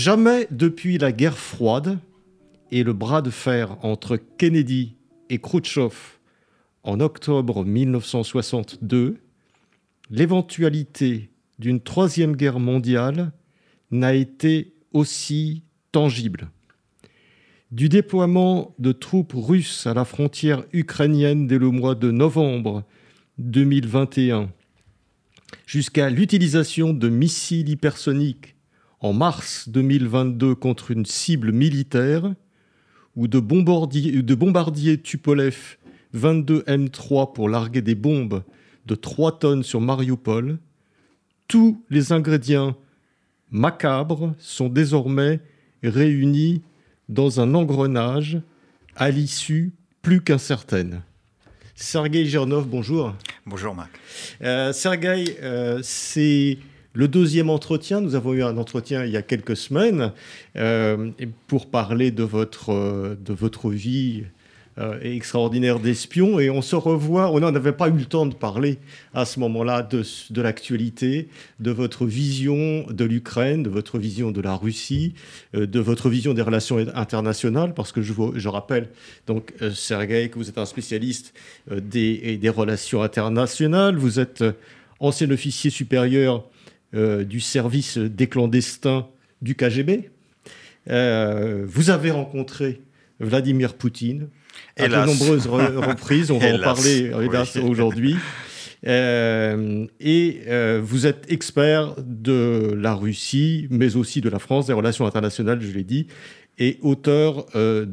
Jamais depuis la guerre froide et le bras de fer entre Kennedy et Khrouchtchev en octobre 1962, l'éventualité d'une troisième guerre mondiale n'a été aussi tangible. Du déploiement de troupes russes à la frontière ukrainienne dès le mois de novembre 2021 jusqu'à l'utilisation de missiles hypersoniques en mars 2022 contre une cible militaire ou de bombardiers, de bombardiers Tupolev 22 M3 pour larguer des bombes de 3 tonnes sur Mariupol, tous les ingrédients macabres sont désormais réunis dans un engrenage à l'issue plus qu'incertaine. Sergei Gernov, bonjour. Bonjour Marc. Euh, Sergei, euh, c'est le deuxième entretien, nous avons eu un entretien il y a quelques semaines euh, pour parler de votre, euh, de votre vie euh, extraordinaire d'espion et on se revoit, on n'avait pas eu le temps de parler à ce moment-là de, de l'actualité, de votre vision de l'Ukraine, de votre vision de la Russie, de votre vision des relations internationales, parce que je, je rappelle, donc, Sergei, que vous êtes un spécialiste des, des relations internationales, vous êtes ancien officier supérieur euh, du service des clandestins du KGB. Euh, vous avez rencontré Vladimir Poutine à de nombreuses reprises. On va en parler aujourd'hui. Euh, et vous êtes expert de la Russie, mais aussi de la France, des relations internationales, je l'ai dit, et auteur de,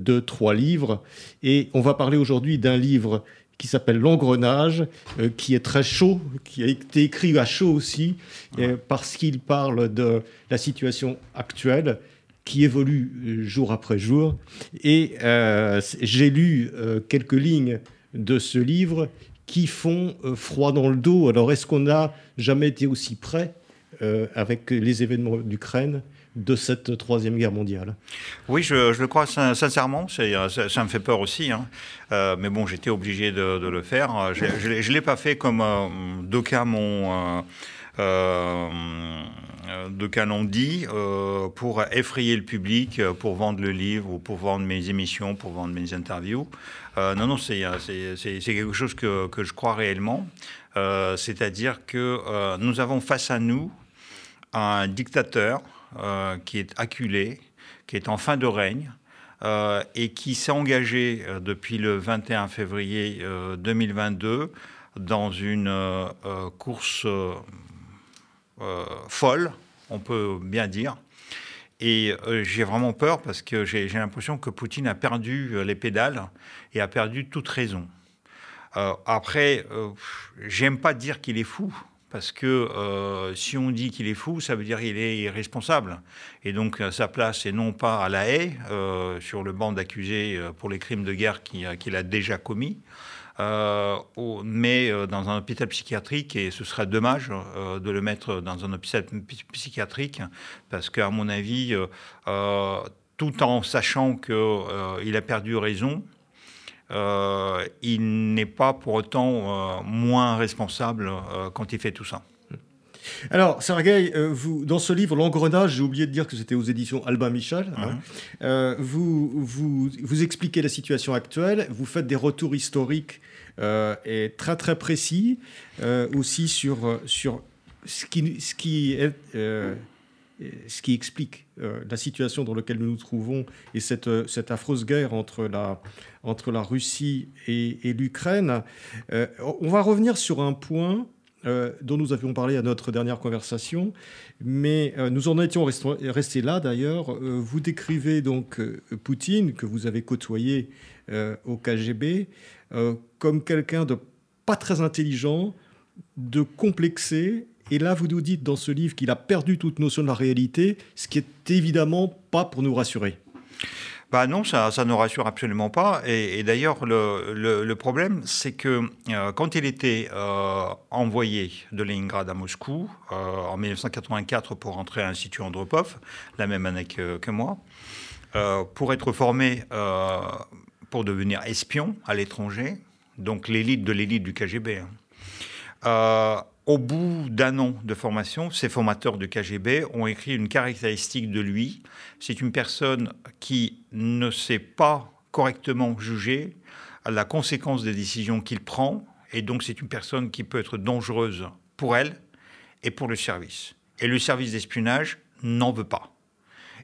de, trois livres. Et on va parler aujourd'hui d'un livre qui s'appelle L'engrenage, euh, qui est très chaud, qui a été écrit à chaud aussi, euh, parce qu'il parle de la situation actuelle qui évolue euh, jour après jour. Et j'ai lu quelques lignes de ce livre qui font froid dans le dos. Alors, est-ce qu'on n'a jamais été aussi près avec les événements d'Ukraine de cette Troisième Guerre mondiale Oui, je, le crois sincèrement. Ça, ça, me fait peur aussi. Hein. Euh, mais bon, j'étais obligé de, le faire. Je ne l'ai pas fait comme euh, d'aucuns m'ont... Euh, dit, pour effrayer le public, pour vendre le livre ou pour vendre mes émissions, pour vendre mes interviews. non, non, c'est quelque chose que, je crois réellement. C'est-à-dire que nous avons face à nous un dictateur euh, qui est acculé, qui est en fin de règne, euh, et qui s'est engagé euh, depuis le 21 février 2022 dans une course folle, on peut bien dire. Et j'ai vraiment peur parce que j'ai l'impression que Poutine a perdu les pédales et a perdu toute raison. après, j'aime pas dire qu'il est fou, parce que euh, si on dit qu'il est fou, ça veut dire qu'il est irresponsable. Et donc sa place est non pas à la haie, euh, sur le banc d'accusés euh, pour les crimes de guerre qu'il a déjà commis, mais dans un hôpital psychiatrique, et ce serait dommage de le mettre dans un hôpital psychiatrique, parce qu'à mon avis, tout en sachant qu'il a perdu raison, euh, il n'est pas pour autant euh, moins responsable euh, quand il fait tout ça. Alors, Sergei, vous, dans ce livre, L'engrenage, j'ai oublié de dire que c'était aux éditions Albin Michel. Hein, vous, vous, vous, expliquez la situation actuelle, vous faites des retours historiques et très très précis aussi sur, sur ce, qui, ce qui est ce qui explique euh, la situation dans laquelle nous nous trouvons et cette, euh, cette affreuse guerre entre la, entre la Russie et, l'Ukraine. Euh, on va revenir sur un point dont nous avions parlé à notre dernière conversation, mais nous en étions restés là d'ailleurs. vous décrivez donc Poutine, que vous avez côtoyé au KGB, comme quelqu'un de pas très intelligent de complexer. Et là, vous nous dites dans ce livre qu'il a perdu toute notion de la réalité, ce qui est évidemment pas pour nous rassurer. Bah non, ça, ça ne rassure absolument pas. Et, d'ailleurs, le, problème, c'est que euh, quand il était euh, envoyé de Leningrad à Moscou euh, en 1984 pour entrer à l'Institut Andropov, la même année que, moi, pour être formé pour devenir espion à l'étranger, donc l'élite de l'élite du KGB. Hein. Au bout d'un an de formation, ces formateurs du KGB ont écrit une caractéristique de lui. C'est une personne qui ne sait pas correctement juger la conséquence des décisions qu'il prend, et donc c'est une personne qui peut être dangereuse pour elle et pour le service. Et le service d'espionnage n'en veut pas.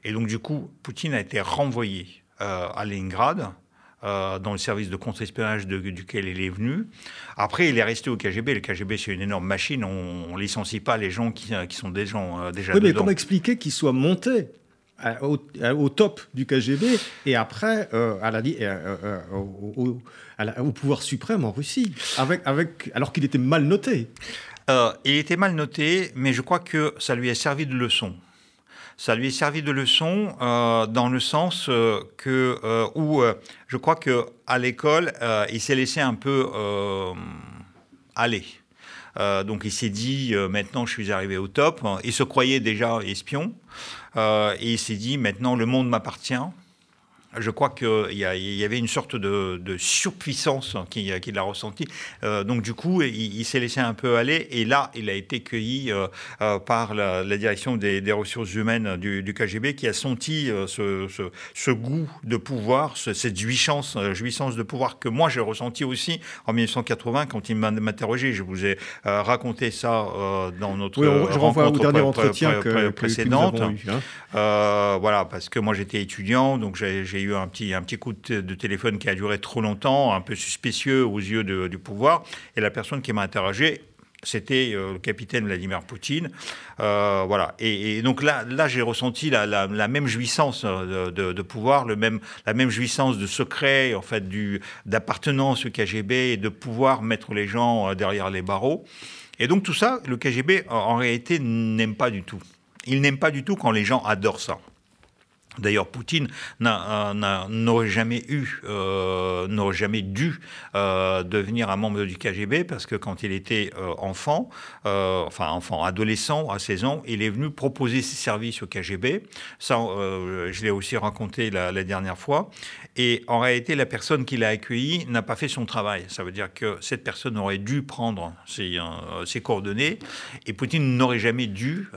Et donc du coup, Poutine a été renvoyé euh, à Leningrad euh, dans le service de contre-espionnage duquel il est venu. Après, il est resté au KGB. Le KGB, c'est une énorme machine. On ne licencie pas les gens qui, qui sont des gens, euh, déjà oui, mais comment expliquer qu'il soit monté au, top du KGB et après euh, à la, au, au, pouvoir suprême en Russie, avec, avec, alors qu'il était mal noté. il était mal noté, mais je crois que ça lui a servi de leçon ça lui est servi de leçon euh, dans le sens euh, que euh, où je crois que à l'école il s'est laissé un peu aller. donc il s'est dit maintenant je suis arrivé au top. Il se croyait déjà espion et il s'est dit maintenant le monde m'appartient je crois qu'il y, y, avait une sorte de, surpuissance qu'il a ressenti. Euh, donc du coup, il, s'est laissé un peu aller et là, il a été cueilli euh, euh, par la, direction des, ressources humaines du, KGB qui a senti ce, goût de pouvoir, cette jouissance, jouissance de pouvoir que moi j'ai ressenti aussi en 1980 quand il m'interrogeait. Je vous ai raconté ça dans notre oui, je renvoie au dernier entretien précédente. Hein. voilà, parce que moi j'étais étudiant, donc j'ai eu un petit, un petit coup de, téléphone qui a duré trop longtemps, un peu suspicieux aux yeux du pouvoir. Et la personne qui m'a interrogé c'était euh, le capitaine Vladimir Poutine. Euh, voilà. Et, donc là, là j'ai ressenti la, la, même jouissance euh, de, pouvoir, le même, la même jouissance de secret, en fait, d'appartenance au KGB et de pouvoir mettre les gens derrière les barreaux. Et donc tout ça, le KGB, en réalité, n'aime pas du tout. Il n'aime pas du tout quand les gens adorent ça. D'ailleurs, Poutine n'aurait jamais eu, euh, n'aurait jamais dû euh, devenir un membre du KGB parce que quand il était euh, enfant, enfin enfant, adolescent, à 16 ans, il est venu proposer ses services au KGB. Ça, je l'ai aussi raconté la, la, dernière fois. Et en réalité, la personne qui l'a accueilli n'a pas fait son travail. Ça veut dire que cette personne aurait dû prendre ses, ses coordonnées et Poutine n'aurait jamais dû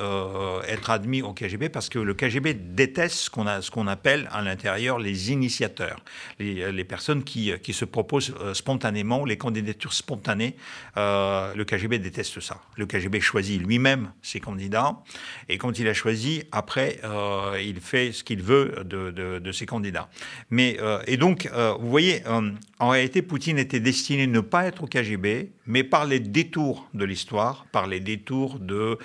être admis au KGB parce que le KGB déteste ce qu'on a ce qu'on appelle à l'intérieur les initiateurs, les, personnes qui, qui, se proposent euh, spontanément, les candidatures spontanées. Euh, le KGB déteste ça. Le KGB choisit lui-même ses candidats, et quand il a choisi, après, euh, il fait ce qu'il veut de, de, ses candidats. Mais, et donc, vous voyez, en réalité, Poutine était destiné ne pas être au KGB, mais par les détours de l'histoire, par les détours de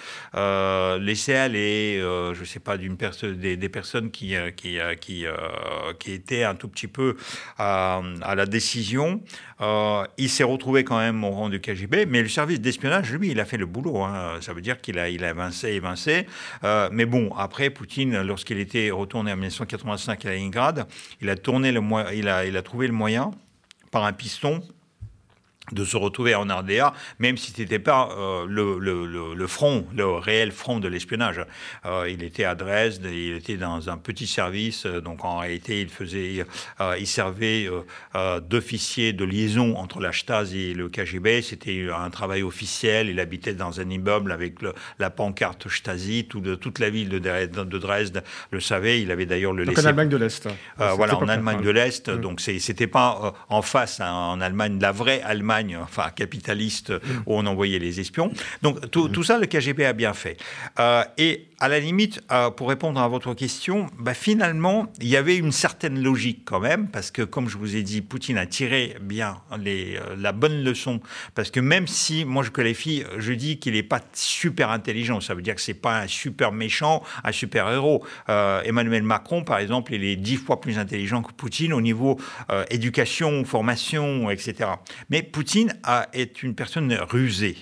laisser aller, je ne sais pas, d'une des, personnes qui, euh, qui, euh, euh, qui, était un tout petit peu à, la décision. il s'est retrouvé quand même au rang du KGB, mais le service d'espionnage, lui, il a fait le boulot. Hein. Ça veut dire qu'il a, il a évincé, évincé. mais bon, après, Poutine, lorsqu'il était retourné en 1985 à Leningrad, il a trouvé le moyen, par un piston, de se retrouver en RDA, même si ce n'était pas euh, le, le, le, front, le réel front de l'espionnage. Euh, il était à Dresde, il était dans un petit service, euh, donc en réalité il faisait, il servait d'officier de liaison entre la Stasi et le KGB. C'était un travail officiel. Il habitait dans un immeuble avec la pancarte Stasi. toute la ville de Dresde, de Dresde le savait. Il avait d'ailleurs le donc en Allemagne de l'Est. voilà, en Allemagne de l'Est. Mm. Donc c'était pas en face, hein, en Allemagne, la vraie Allemagne enfin capitaliste, où on envoyait les espions. Donc tout, ça, le KGB a bien fait. Euh, et à la limite, euh, pour répondre à votre question, bah, finalement, il y avait une certaine logique quand même, parce que comme je vous ai dit, Poutine a tiré bien euh, la bonne leçon, parce que même si moi je qualifie, je dis qu'il n'est pas super intelligent, ça veut dire que c'est pas un super méchant, un super héros. Euh, Emmanuel Macron, par exemple, il est dix fois plus intelligent que Poutine au niveau éducation, formation, etc. Mais Poutine est une personne rusée.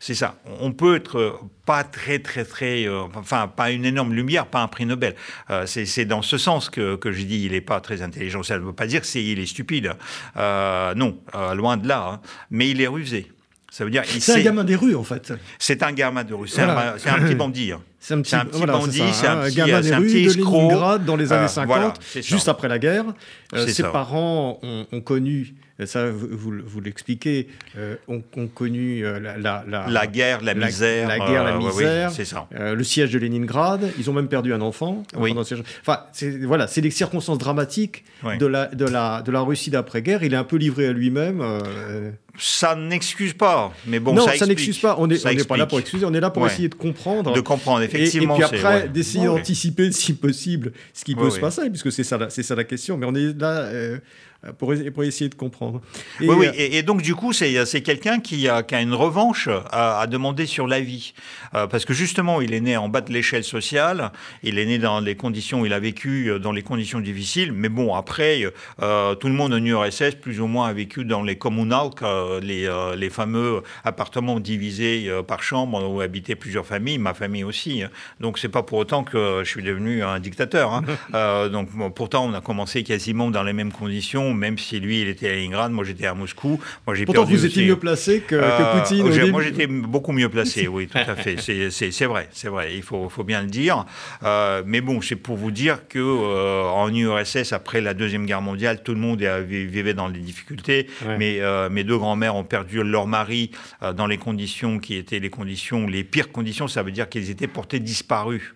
C'est ça. On peut être euh, pas très, très, très. Euh, enfin, pas une énorme lumière, pas un prix Nobel. Euh, c'est dans ce sens que, que je dis il n'est pas très intelligent. Ça ne veut pas dire qu'il est stupide. non, loin de là. Hein. Mais il est rusé. Ça veut dire. C'est un gamin des rues, en fait. C'est un gamin de rue. C'est un, petit bandit. Hein. C'est un petit, bandit, c'est un, petit, gamin des rues de Leningrad dans les années 50, juste après la guerre. ses parents ont, ont connu ça vous, vous l'expliquez, euh, ont, connu euh, la, la, guerre, la misère. La, guerre, la misère, c'est ça. Euh, le siège de Leningrad, ils ont même perdu un enfant. Oui. Enfin, voilà, c'est des circonstances dramatiques de, la, de, la, de la Russie d'après-guerre. Il est un peu livré à lui-même. Ça n'excuse pas, mais bon, non, ça, ça n'excuse pas. On n'est pas là pour excuser, on est là pour essayer de comprendre. De comprendre, effectivement. Et, puis après, d'essayer d'anticiper, si possible, ce qui peut se passer, puisque c'est ça, ça la question. Mais on est là pour, pour, essayer de comprendre. Et, oui, oui. Euh, et, donc du coup, c'est quelqu'un qui a, qui a, une revanche à, demander sur la vie. Euh, parce que justement, il est né en bas de l'échelle sociale, il est né dans les conditions, il a vécu euh, dans les conditions difficiles, mais bon, après, tout le monde en URSS, plus ou moins, a vécu dans les communals, les, les fameux appartements divisés par chambre où habitaient plusieurs familles, ma famille aussi. Hein. Donc c'est pas pour autant que je suis devenu un dictateur. Hein. donc pourtant, on a commencé quasiment dans les mêmes conditions même si lui, il était à Leningrad, moi j'étais à Moscou. Moi, j'ai Pourtant, vous étiez mieux placé que, euh, Poutine Moi, j'étais beaucoup mieux placé, oui, tout à fait. C'est vrai, c'est vrai, il faut, faut, bien le dire. Euh, mais bon, c'est pour vous dire que euh, en URSS, après la Deuxième Guerre mondiale, tout le monde vivait dans des difficultés. Mais mes deux grands-mères ont perdu leur mari dans les conditions qui étaient les conditions, les pires conditions, ça veut dire qu'ils étaient portés disparus.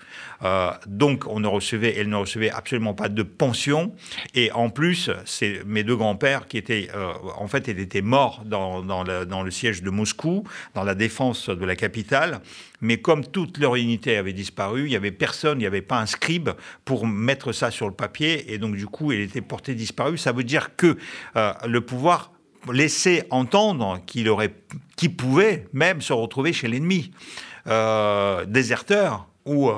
donc, on ne recevait, elles ne recevaient absolument pas de pension. Et en plus, c'est mes deux grands-pères qui étaient, euh, en fait, étaient morts dans, le, siège de Moscou, dans la défense de la capitale. Mais comme toute leur unité avait disparu, il n'y avait personne, il n'y avait pas un scribe pour mettre ça sur le papier. Et donc, du coup, il était porté disparu. Ça veut dire que euh, le pouvoir laissait entendre qu'il pouvait même se retrouver chez l'ennemi. Euh, déserteur, ou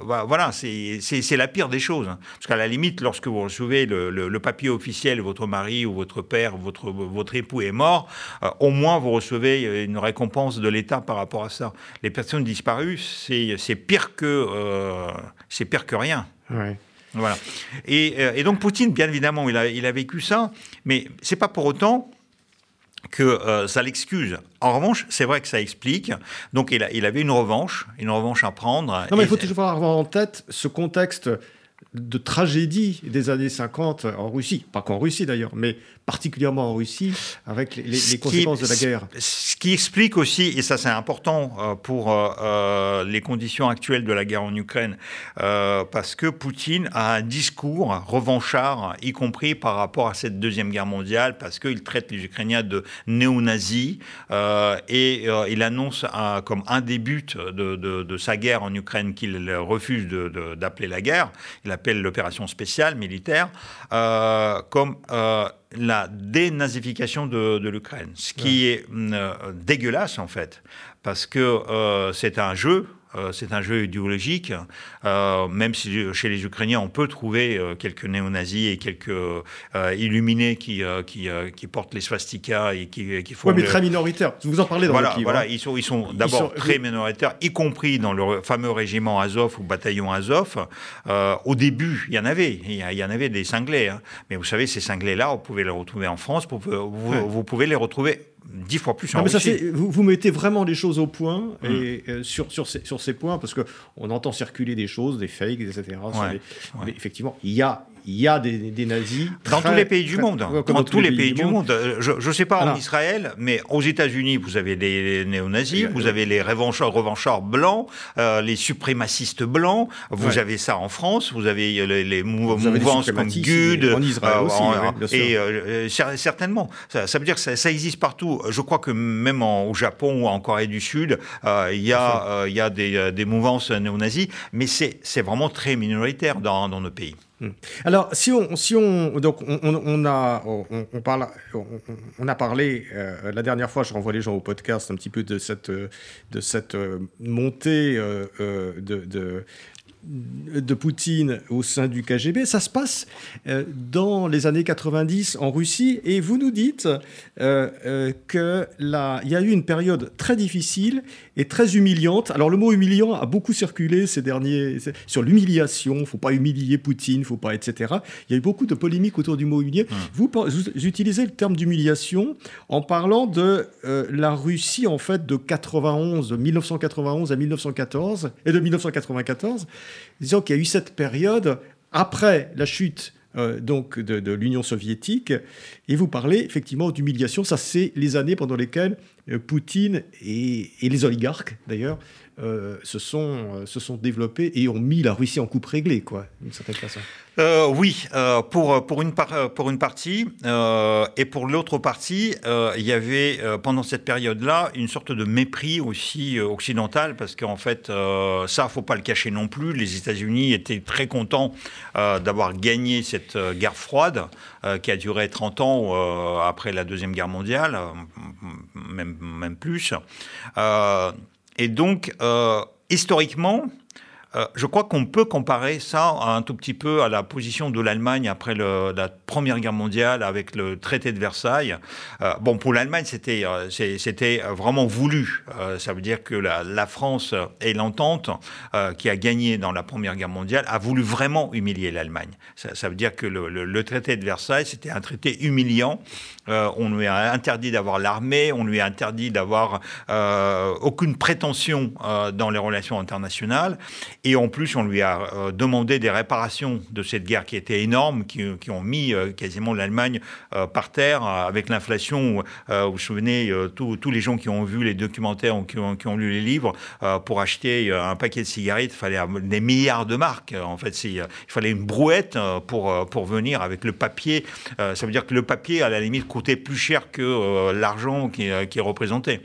voilà, c'est la pire des choses. Hein. Parce qu'à la limite, lorsque vous recevez le, papier officiel, votre mari ou votre père, votre, votre époux est mort, euh, au moins vous recevez une récompense de l'État par rapport à ça. Les personnes disparues, c'est pire que euh, c'est pire que rien. Voilà. Et, euh, et, donc Poutine, bien évidemment, il a, il a vécu ça, mais c'est pas pour autant que euh, ça l'excuse. En revanche, c'est vrai que ça explique. Donc, il, a, il, avait une revanche, une revanche à prendre. Non, mais il faut toujours avoir en tête ce contexte de tragédie des années 50 en Russie, pas qu'en Russie d'ailleurs, mais particulièrement en Russie, avec les, conséquences de la guerre. Ce qui explique aussi, et ça c'est important euh, pour euh, euh, les conditions actuelles de la guerre en Ukraine, parce que Poutine a un discours revanchard, y compris par rapport à cette deuxième guerre mondiale, parce qu'il traite les Ukrainiens de néo-nazis, et il annonce comme un des buts de, de, sa guerre en Ukraine qu'il refuse d'appeler la guerre, il appelle l'opération spéciale militaire, comme la dénazification de, de l'Ukraine, ce qui est euh, dégueulasse en fait, parce que euh, c'est un jeu euh, c'est un jeu idéologique, euh, même si chez les Ukrainiens, on peut trouver euh, quelques néo-nazis et quelques illuminés qui, qui, qui, portent les swastikas et qui, qui font... Oui, mais très minoritaires. Vous en parlez dans voilà, le livre. Voilà, ils sont, ils sont d'abord très minoritaires, y compris dans le fameux régiment Azov ou bataillon Azov. au début, il y en avait. Il y en avait des cinglés. Hein. Mais vous savez, ces cinglés-là, vous pouvez les retrouver en France, vous, vous pouvez les retrouver dix fois plus en mais ça, vous, vous, mettez vraiment les choses au point et, euh, sur, sur, ces, sur ces points, parce qu'on entend circuler des choses, des fakes, etc. mais effectivement, il y a il y a des, nazis. Dans tous les pays du monde. dans, tous les pays, du monde. Je ne sais pas en Israël, mais aux États-Unis, vous avez des néo-nazis, vous avez les revanchards, revanchards blancs, euh, les suprémacistes blancs. Vous avez ça en France. Vous avez les, mouvances comme GUD. En Israël euh, aussi, bien sûr. Et euh, certainement. Ça, veut dire que ça, existe partout. Je crois que même au Japon ou en Corée du Sud, il y a, il y a des, des mouvances néo-nazis, mais c'est vraiment très minoritaire dans, dans nos pays. Hmm. Alors, si on, si on, donc on, a, on, parle, on, a parlé euh, la dernière fois, je renvoie les gens au podcast un petit peu de cette, de cette euh, montée euh, de, de Poutine au sein du KGB. Ça se passe euh, dans les années 90 en Russie et vous nous dites euh, euh, qu'il y a eu une période très difficile et très humiliante. Alors le mot humiliant a beaucoup circulé ces derniers sur l'humiliation. Il ne faut pas humilier Poutine, il ne faut pas, etc. Il y a eu beaucoup de polémiques autour du mot humilié. Hum. Vous, vous, utilisez le terme d'humiliation en parlant de la Russie en fait de 91, de 1991 à 1914 et de 1994 disons qu'il y a eu cette période après la chute euh, donc de, l'Union soviétique, et vous parlez effectivement d'humiliation. Ça, c'est les années pendant lesquelles euh, Poutine et, les oligarques, d'ailleurs, euh, se, sont, se sont développés et ont mis la Russie en coupe réglée, quoi, d'une certaine façon. Euh, oui, euh, pour, pour, une euh, pour une partie. et pour l'autre partie, il y avait pendant cette période-là une sorte de mépris aussi occidental, parce qu'en fait, ça, faut pas le cacher non plus. Les États-Unis étaient très contents d'avoir gagné cette guerre froide qui a duré 30 ans après la Deuxième Guerre mondiale, même, même plus. Et donc, historiquement, euh, je crois qu'on peut comparer ça un tout petit peu à la position de l'Allemagne après la Première Guerre mondiale avec le traité de Versailles. Euh, bon, pour l'Allemagne, c'était euh, c'était vraiment voulu. ça veut dire que la, France et l'entente qui a gagné dans la Première Guerre mondiale a voulu vraiment humilier l'Allemagne. Ça, veut dire que le, traité de Versailles, c'était un traité humiliant. on lui a interdit d'avoir l'armée, on lui a interdit d'avoir aucune prétention dans les relations internationales. Et en plus, on lui a euh, demandé des réparations de cette guerre qui était énorme, qui, ont mis euh, quasiment l'Allemagne euh, par terre avec l'inflation. vous vous souvenez, tous les gens qui ont vu les documentaires ou qui ont, lu les livres, pour acheter un paquet de cigarettes, il fallait des milliards de marques. En fait, il fallait une brouette pour, venir avec le papier. ça veut dire que le papier, à la limite, coûtait plus cher que l'argent qui, qui représentait.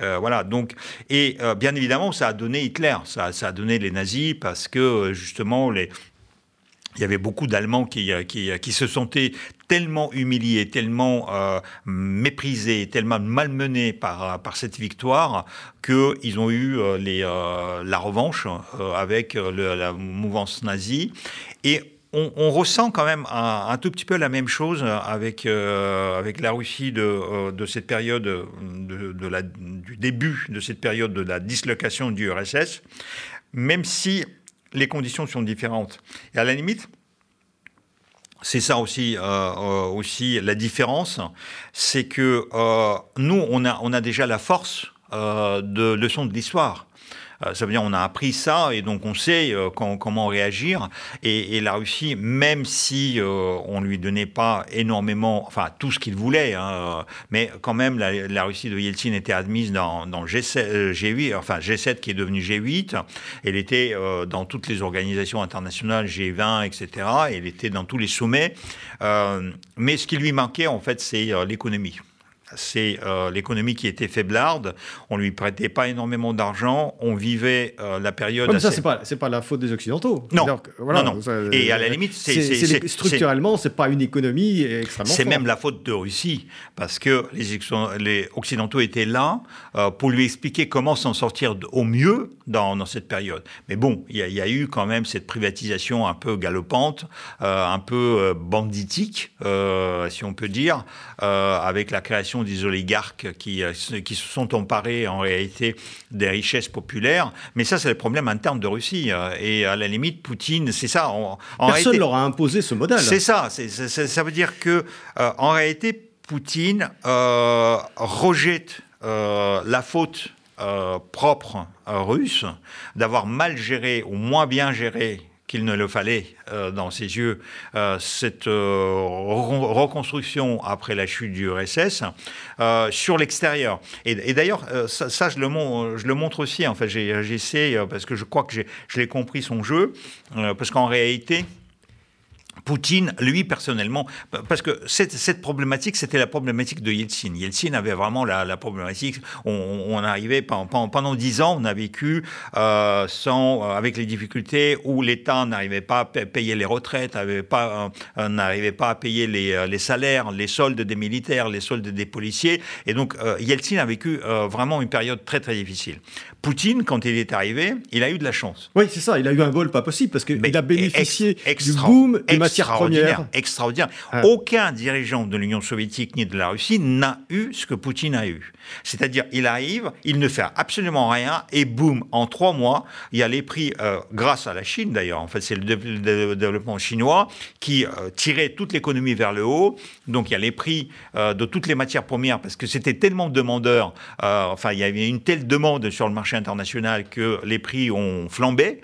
Euh, voilà, donc, et euh, bien évidemment, ça a donné Hitler, ça, a donné les nazis, parce que euh, justement, il y avait beaucoup d'Allemands qui, se sentaient tellement humiliés, tellement méprisés, tellement malmenés par, cette victoire qu'ils ont eu la revanche avec la mouvance nazie. Et on, ressent quand même un, tout petit peu la même chose avec, euh, avec la Russie de, euh, cette période, de, du début de cette période de la dislocation du RSS, même si les conditions sont différentes. Et à la limite, c'est ça aussi, euh, aussi la différence, c'est que nous, on a, on a déjà la force de leçon de l'histoire. Euh, ça veut dire on a appris ça et donc on sait euh, comment réagir. Et, la Russie, même si euh, on lui donnait pas énormément, enfin tout ce qu'il voulait, hein, mais quand même la, Russie de Yeltsin était admise dans, G7, G8, enfin G7 qui est devenu G8. Elle était dans toutes les organisations internationales, G20, etc. Elle était dans tous les sommets. mais ce qui lui manquait en fait, c'est l'économie c'est euh, l'économie qui était faiblarde. On lui prêtait pas énormément d'argent. On vivait euh, la période. Comme ça, c'est pas c'est pas la faute des occidentaux. Non, non, non. Et à la limite, c'est structurellement, c'est pas une économie extrêmement. C'est même la faute de Russie parce que les, les occidentaux étaient là euh, pour lui expliquer comment s'en sortir au mieux dans, dans, cette période. Mais bon, il y, a eu quand même cette privatisation un peu galopante, un peu banditique, si on peut dire, avec la création des oligarques qui, euh, qui se sont emparés en réalité des richesses populaires. Mais ça, c'est le problème interne de Russie. Euh, et à la limite, Poutine, c'est ça. En, Personne ne leur a imposé ce modèle. C'est ça. ça veut dire que, euh, en réalité, Poutine rejette la faute propre russe d'avoir mal géré ou moins bien géré qu'il ne le fallait dans ses yeux cette reconstruction après la chute du RSS sur l'extérieur. Et, d'ailleurs, ça, je, le je le montre aussi. En fait, j'essaie parce que je crois que je l'ai compris son jeu, parce qu'en réalité Poutine, lui personnellement, parce que cette, problématique, c'était la problématique de Yeltsin. Yeltsin avait vraiment la, problématique. On, arrivait pendant dix ans, on a vécu euh, sans, euh, avec les difficultés où l'État n'arrivait pas à payer les retraites, euh, n'arrivait pas, à payer les, salaires, les soldes des militaires, les soldes des policiers. Et donc Yeltsin a vécu vraiment une période très très difficile. Poutine, quand il est arrivé, il a eu de la chance. Oui, c'est ça. Il a eu un vol pas possible parce qu'il a bénéficié du boom des Extraordinaire. Aucun dirigeant de l'Union soviétique ni de la Russie n'a eu ce que Poutine a eu. C'est-à-dire, il arrive, il ne fait absolument rien et boum, en trois mois, il y a les prix, euh, grâce à la Chine d'ailleurs, en fait, c'est le, développement chinois qui euh, tirait toute l'économie vers le haut. Donc, il y a les prix euh, de toutes les matières premières parce que c'était tellement demandeur, enfin, il y avait une telle demande sur le marché international que les prix ont flambé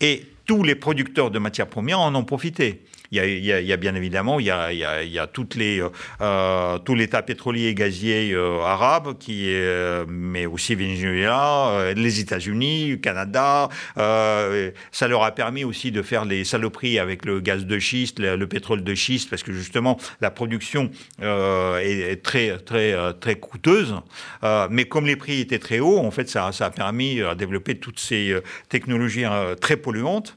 et tous les producteurs de matières premières en ont profité. Il y, a, bien évidemment, il y a, toutes les, euh, euh, tout l'État pétrolier et gazier euh, arabe, qui est, mais aussi Venezuela, les États-Unis, le Canada. ça leur a permis aussi de faire les saloperies avec le gaz de schiste, le, pétrole de schiste, parce que justement la production est, très très très coûteuse. mais comme les prix étaient très hauts, en fait, ça, ça a permis de développer toutes ces technologies très polluantes.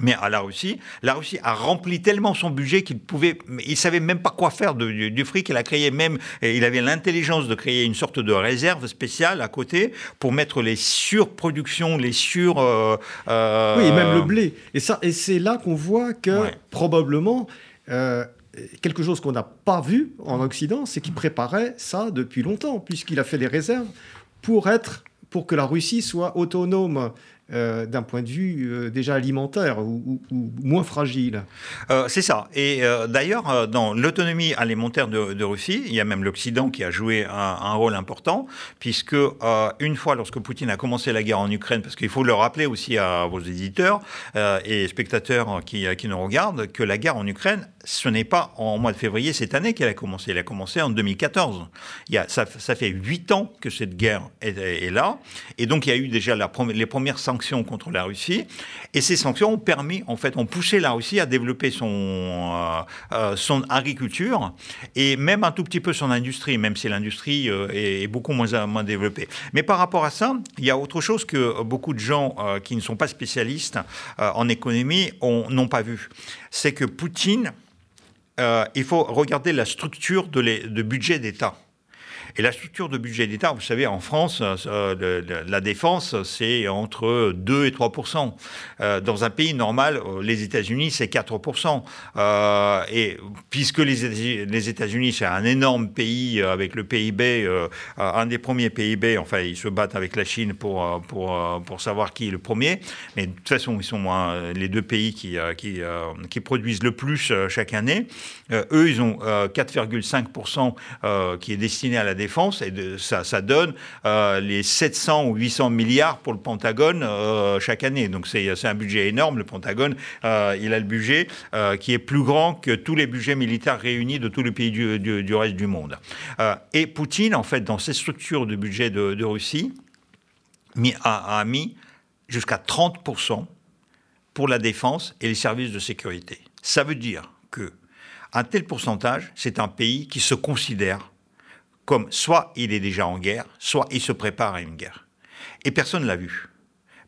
Mais à la Russie, la Russie a rempli tellement son budget qu'il pouvait, il savait même pas quoi faire du, fric. Il a créé même, il avait l'intelligence de créer une sorte de réserve spéciale à côté pour mettre les surproductions, les sur. Euh, euh, oui, et même le blé. Et ça, et c'est là qu'on voit que probablement. Euh, quelque chose qu'on n'a pas vu en Occident, c'est qu'il préparait ça depuis longtemps, puisqu'il a fait des réserves pour être, pour que la Russie soit autonome euh, d'un point de vue euh, déjà alimentaire ou, moins fragile. Euh, c'est ça. Et d'ailleurs, dans l'autonomie alimentaire de, Russie, il y a même l'Occident qui a joué un, rôle important, puisque une fois, lorsque Poutine a commencé la guerre en Ukraine, parce qu'il faut le rappeler aussi à vos éditeurs et spectateurs qui, qui nous regardent, que la guerre en Ukraine, ce n'est pas en mois de février cette année qu'elle a commencé. Elle a commencé en 2014. Il y a, ça, fait huit ans que cette guerre est, là. Et donc, il y a eu déjà les premières sanctions contre la Russie. Et ces sanctions ont permis, en fait, ont poussé la Russie à développer son, euh, euh, son agriculture et même un tout petit peu son industrie, même si l'industrie euh, est, beaucoup moins, moins développée. Mais par rapport à ça, il y a autre chose que beaucoup de gens qui ne sont pas spécialistes en économie n'ont pas vu. C'est que Poutine, il faut regarder la structure de budget d'État. Et la structure de budget d'État, vous savez, en France, euh, la défense, c'est entre 2 et 3% euh, Dans un pays normal, euh, les États-Unis, c'est 4% Et puisque les États-Unis, c'est un énorme pays avec le PIB, un des premiers PIB, enfin, ils se battent avec la Chine pour, pour, pour savoir qui est le premier. Mais de toute façon, ils sont les deux pays qui, qui, qui produisent le plus chaque année. eux, ils ont 4,5 qui est destiné à la défense et ça, donne euh, les 700 ou 800 milliards pour le Pentagone euh, chaque année. Donc c'est un budget énorme. Le Pentagone, euh, il a le budget qui est plus grand que tous les budgets militaires réunis de tous les pays du, reste du monde. et Poutine, en fait, dans ses structures de budget de, de Russie, a, a mis jusqu'à 30% pour la défense et les services de sécurité. Ça veut dire que un tel pourcentage, c'est un pays qui se considère comme soit il est déjà en guerre, soit il se prépare à une guerre. Et personne ne l'a vu.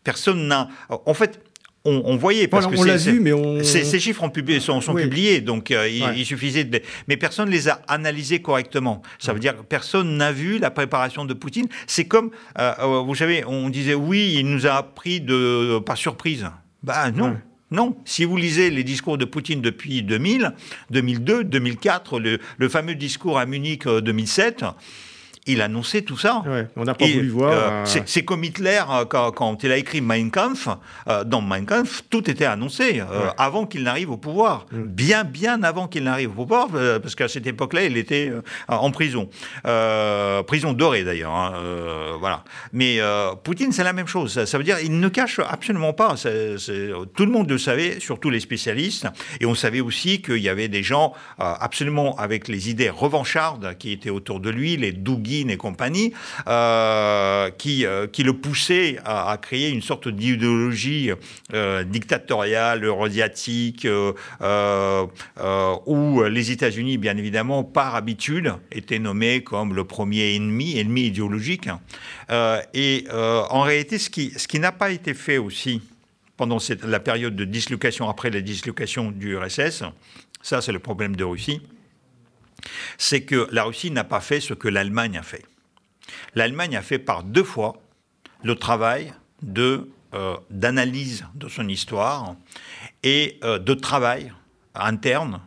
Personne n'a. En fait, on, voyait parce que on l'a vu, mais on... ces, chiffres ont sont, sont publiés, donc euh, il, suffisait de. Mais personne ne les a analysés correctement. Ça veut dire que personne n'a vu la préparation de Poutine. C'est comme, euh, euh, vous savez, on disait oui, il nous a appris de par surprise. Bah non. Non, si vous lisez les discours de Poutine depuis 2000, 2002, 2004, le, fameux discours à Munich 2007, euh, il annonçait tout ça. on n'a pas voulu voir. Euh, c'est comme Hitler, euh, quand, il a écrit Mein Kampf, euh, dans Mein Kampf, tout était annoncé avant qu'il n'arrive au pouvoir. Mm. Bien, bien avant qu'il n'arrive au pouvoir, parce qu'à cette époque-là, il était en prison. prison dorée, d'ailleurs. Hein, voilà. Mais Poutine, c'est la même chose. Ça, veut dire il ne cache absolument pas. tout le monde le savait, surtout les spécialistes. Et on savait aussi qu'il y avait des gens absolument avec les idées revanchardes qui étaient autour de lui, les Et compagnie, euh, qui, euh, qui le poussait à, créer une sorte d'idéologie euh, dictatoriale, eurasiatique, où les États-Unis, bien évidemment, par habitude, étaient nommés comme le premier ennemi, ennemi idéologique. et en réalité, ce qui, ce qui n'a pas été fait aussi pendant la période de dislocation, après la dislocation du RSS, ça c'est le problème de Russie, c'est que la Russie n'a pas fait ce que l'Allemagne a fait. L'Allemagne a fait par deux fois le travail de euh, d'analyse de son histoire et euh, de travail interne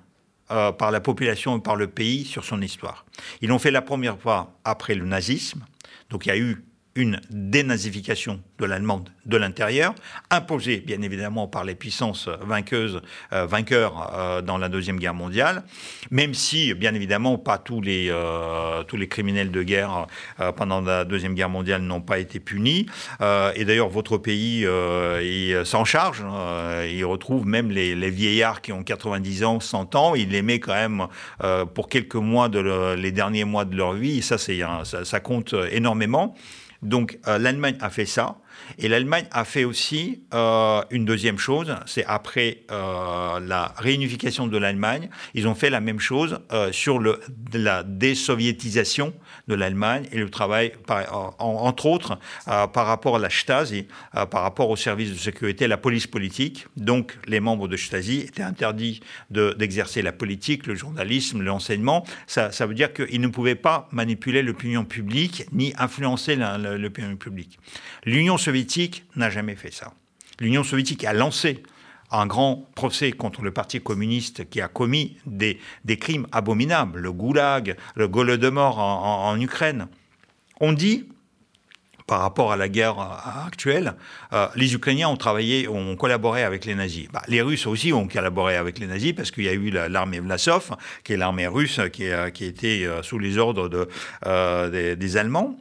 euh, par la population et par le pays sur son histoire. Ils l'ont fait la première fois après le nazisme, donc il y a eu une dénazification de l'allemande de l'intérieur, imposée bien évidemment par les puissances vainqueuses, euh, vainqueurs euh, dans la Deuxième Guerre mondiale, même si bien évidemment pas tous les, euh, tous les criminels de guerre pendant la Deuxième Guerre mondiale n'ont pas été punis. et d'ailleurs votre pays s'en charge, il retrouve même les, vieillards qui ont 90 ans, 100 ans, il les met quand même pour quelques mois, de les derniers mois de leur vie, ça, ça compte énormément. Donc euh, l'Allemagne a fait ça. Et l'Allemagne a fait aussi euh, une deuxième chose, c'est après euh, la réunification de l'Allemagne, ils ont fait la même chose sur le, la désoviétisation de l'Allemagne et le travail, entre autres, par rapport à la Stasi, par rapport au service de sécurité, la police politique. Donc les membres de Stasi étaient interdits d'exercer la politique, le journalisme, l'enseignement. Ça, veut dire qu'ils ne pouvaient pas manipuler l'opinion publique ni influencer l'opinion publique. L'Union n'a jamais fait ça. L'Union soviétique a lancé un grand procès contre le Parti communiste qui a commis des, crimes abominables, le goulag, le Golodomor en, en, Ukraine. On dit, par rapport à la guerre euh, actuelle, euh, les Ukrainiens ont travaillé, ont collaboré avec les nazis. Bah, les Russes aussi ont collaboré avec les nazis parce qu'il y a eu l'armée Vlasov, qui est l'armée russe qui, qui était euh, sous les ordres de, des, des Allemands.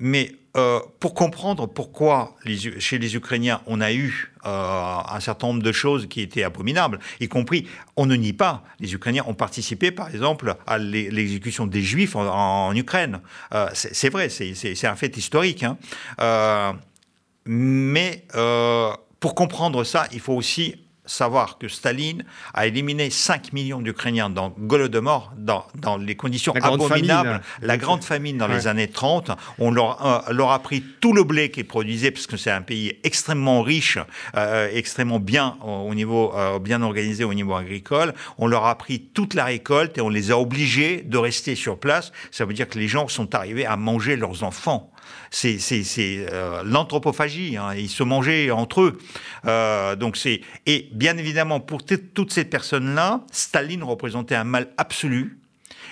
Mais euh, pour comprendre pourquoi chez les Ukrainiens on a eu euh, un certain nombre de choses qui étaient abominables, y compris, on ne nie pas, les Ukrainiens ont participé par exemple à l'exécution des Juifs en, Ukraine. Euh, c'est vrai, c'est un fait historique. Hein. mais pour comprendre ça, il faut aussi savoir que Staline a éliminé 5 millions d'Ukrainiens dans Golodomor, dans, dans les conditions abominables, la grande famine dans les années 30. On leur, euh, leur, a pris tout le blé qu'ils produisaient, parce que c'est un pays extrêmement riche, euh, extrêmement bien, au niveau, euh, bien organisé au niveau agricole. On leur a pris toute la récolte et on les a obligés de rester sur place. Ça veut dire que les gens sont arrivés à manger leurs enfants c'est euh, l'anthropophagie. Hein, ils se mangeaient entre eux. Euh, donc c'est et bien évidemment pour toutes ces personnes-là, Staline représentait un mal absolu.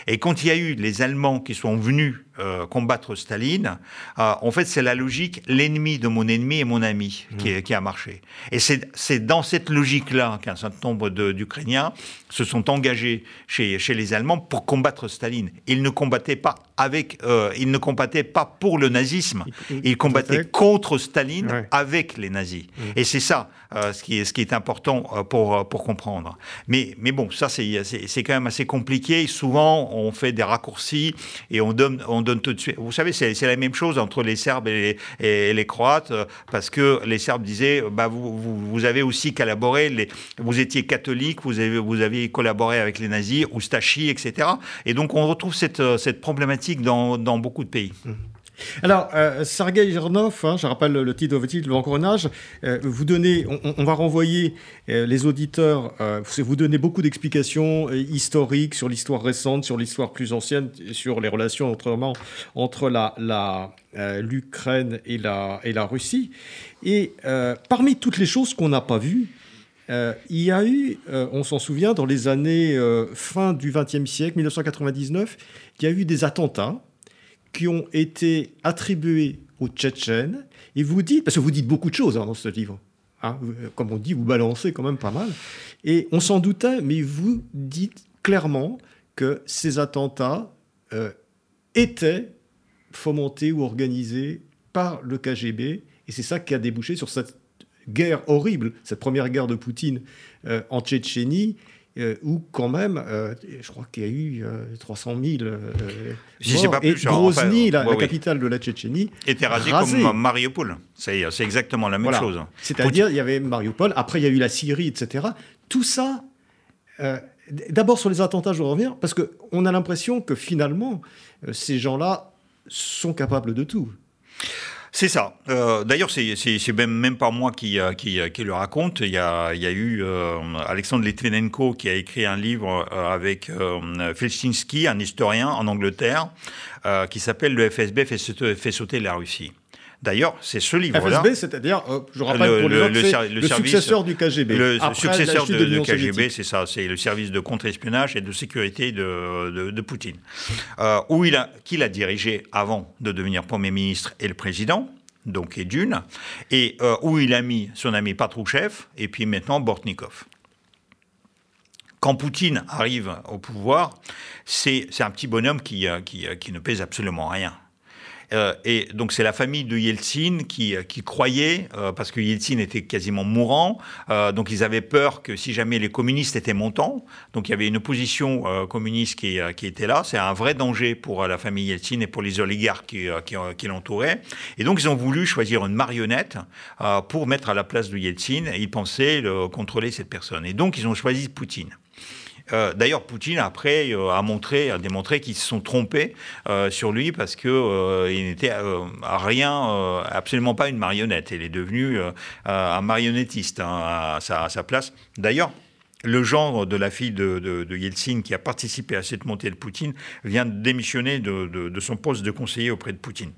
Et quand il y a eu les Allemands qui sont venus euh, combattre Staline, euh, en fait, c'est la logique l'ennemi de mon ennemi est mon ami qui, qui a marché. Et c'est dans cette logique-là qu'un certain nombre d'Ukrainiens se sont engagés chez, chez les Allemands pour combattre Staline. Ils ne combattaient pas avec, euh, ils ne combattaient pas pour le nazisme, ils combattaient contre Staline avec les nazis. Mmh. Et c'est ça ce, qui est, ce qui est important pour, pour comprendre. Mais, mais bon, ça c'est quand même assez compliqué. Souvent, on fait des raccourcis et on donne, on Vous savez, c'est la même chose entre les Serbes et les, Croates, euh, parce que les Serbes disaient, bah, vous, avez aussi collaboré, vous étiez catholique, vous avez, collaboré avec les nazis, Oustachi, etc. Et donc on retrouve cette, euh, problématique dans, dans beaucoup de pays. Mmh. Alors, euh, Sergei Gernov, hein, je rappelle le titre de titre, euh, vous donnez, on, va renvoyer euh, les auditeurs, vous donnez beaucoup d'explications historiques sur l'histoire récente, sur l'histoire plus ancienne, sur les relations autrement, entre l'Ukraine et, la, et la Russie. Et parmi toutes les choses qu'on n'a pas vues, il y a eu, on s'en souvient, dans les années fin du XXe siècle, 1999, il y a eu des attentats qui ont été attribués aux Tchétchènes. Et vous dites, parce que vous dites beaucoup de choses hein, dans ce livre, hein, comme on dit, vous balancez quand même pas mal. Et on s'en doutait, mais vous dites clairement que ces attentats euh, étaient fomentés ou organisés par le KGB. Et c'est ça qui a débouché sur cette guerre horrible, cette première guerre de Poutine euh, en Tchétchénie, euh, où quand même, euh, je crois qu'il y a eu 300 000 si pas plus, et Grozny, la, capitale de la Tchétchénie, était rasée comme Mariupol. C'est exactement la même chose. C'est-à-dire, il y avait Mariupol, après il y a eu la Syrie, etc. Tout ça, d'abord sur les attentats, je reviens, parce qu'on a l'impression que finalement, ces gens-là sont capables de tout. C'est ça. Euh, d'ailleurs, c'est même, même pas moi qui, euh, qui, euh, qui, le raconte. Il y a, il y a eu Alexandre Litvinenko qui a écrit un livre avec Felczynski, un historien en Angleterre, qui s'appelle Le FSB fait sauter la Russie. D'ailleurs, c'est ce livre-là. FSB, c'est-à-dire, euh, je rappelle pour le, le, le, successeur du KGB. Le successeur de, de KGB, c'est ça, c'est le service de contre-espionnage et de sécurité de, de Poutine, euh, où il a, qu'il a dirigé avant de devenir Premier ministre et le président donc et d'une, et euh, où il a mis son ami Patrouchev et puis maintenant Bortnikov. Quand Poutine arrive au pouvoir, c'est un petit bonhomme qui, qui, qui ne pèse absolument rien. Euh, et donc c'est la famille de Yeltsin qui, euh, croyait, euh, parce que Yeltsin était quasiment mourant, donc ils avaient peur que si jamais les communistes étaient montants, donc il y avait une opposition communiste qui, était là, c'est un vrai danger pour la famille Yeltsin et pour les oligarques qui, qui, l'entouraient. Et donc ils ont voulu choisir une marionnette pour mettre à la place de Yeltsin, et ils pensaient contrôler cette personne. Et donc ils ont choisi Poutine. Euh, d'ailleurs, Poutine après euh, a montré, a démontré qu'ils se sont trompés euh, sur lui parce que il n'était rien, absolument pas une marionnette. Il est devenu un marionnettiste hein, à, sa, place. D'ailleurs. Le genre de la fille de, Yeltsin qui a participé à cette montée de Poutine vient de démissionner de, son poste de conseiller auprès de Poutine.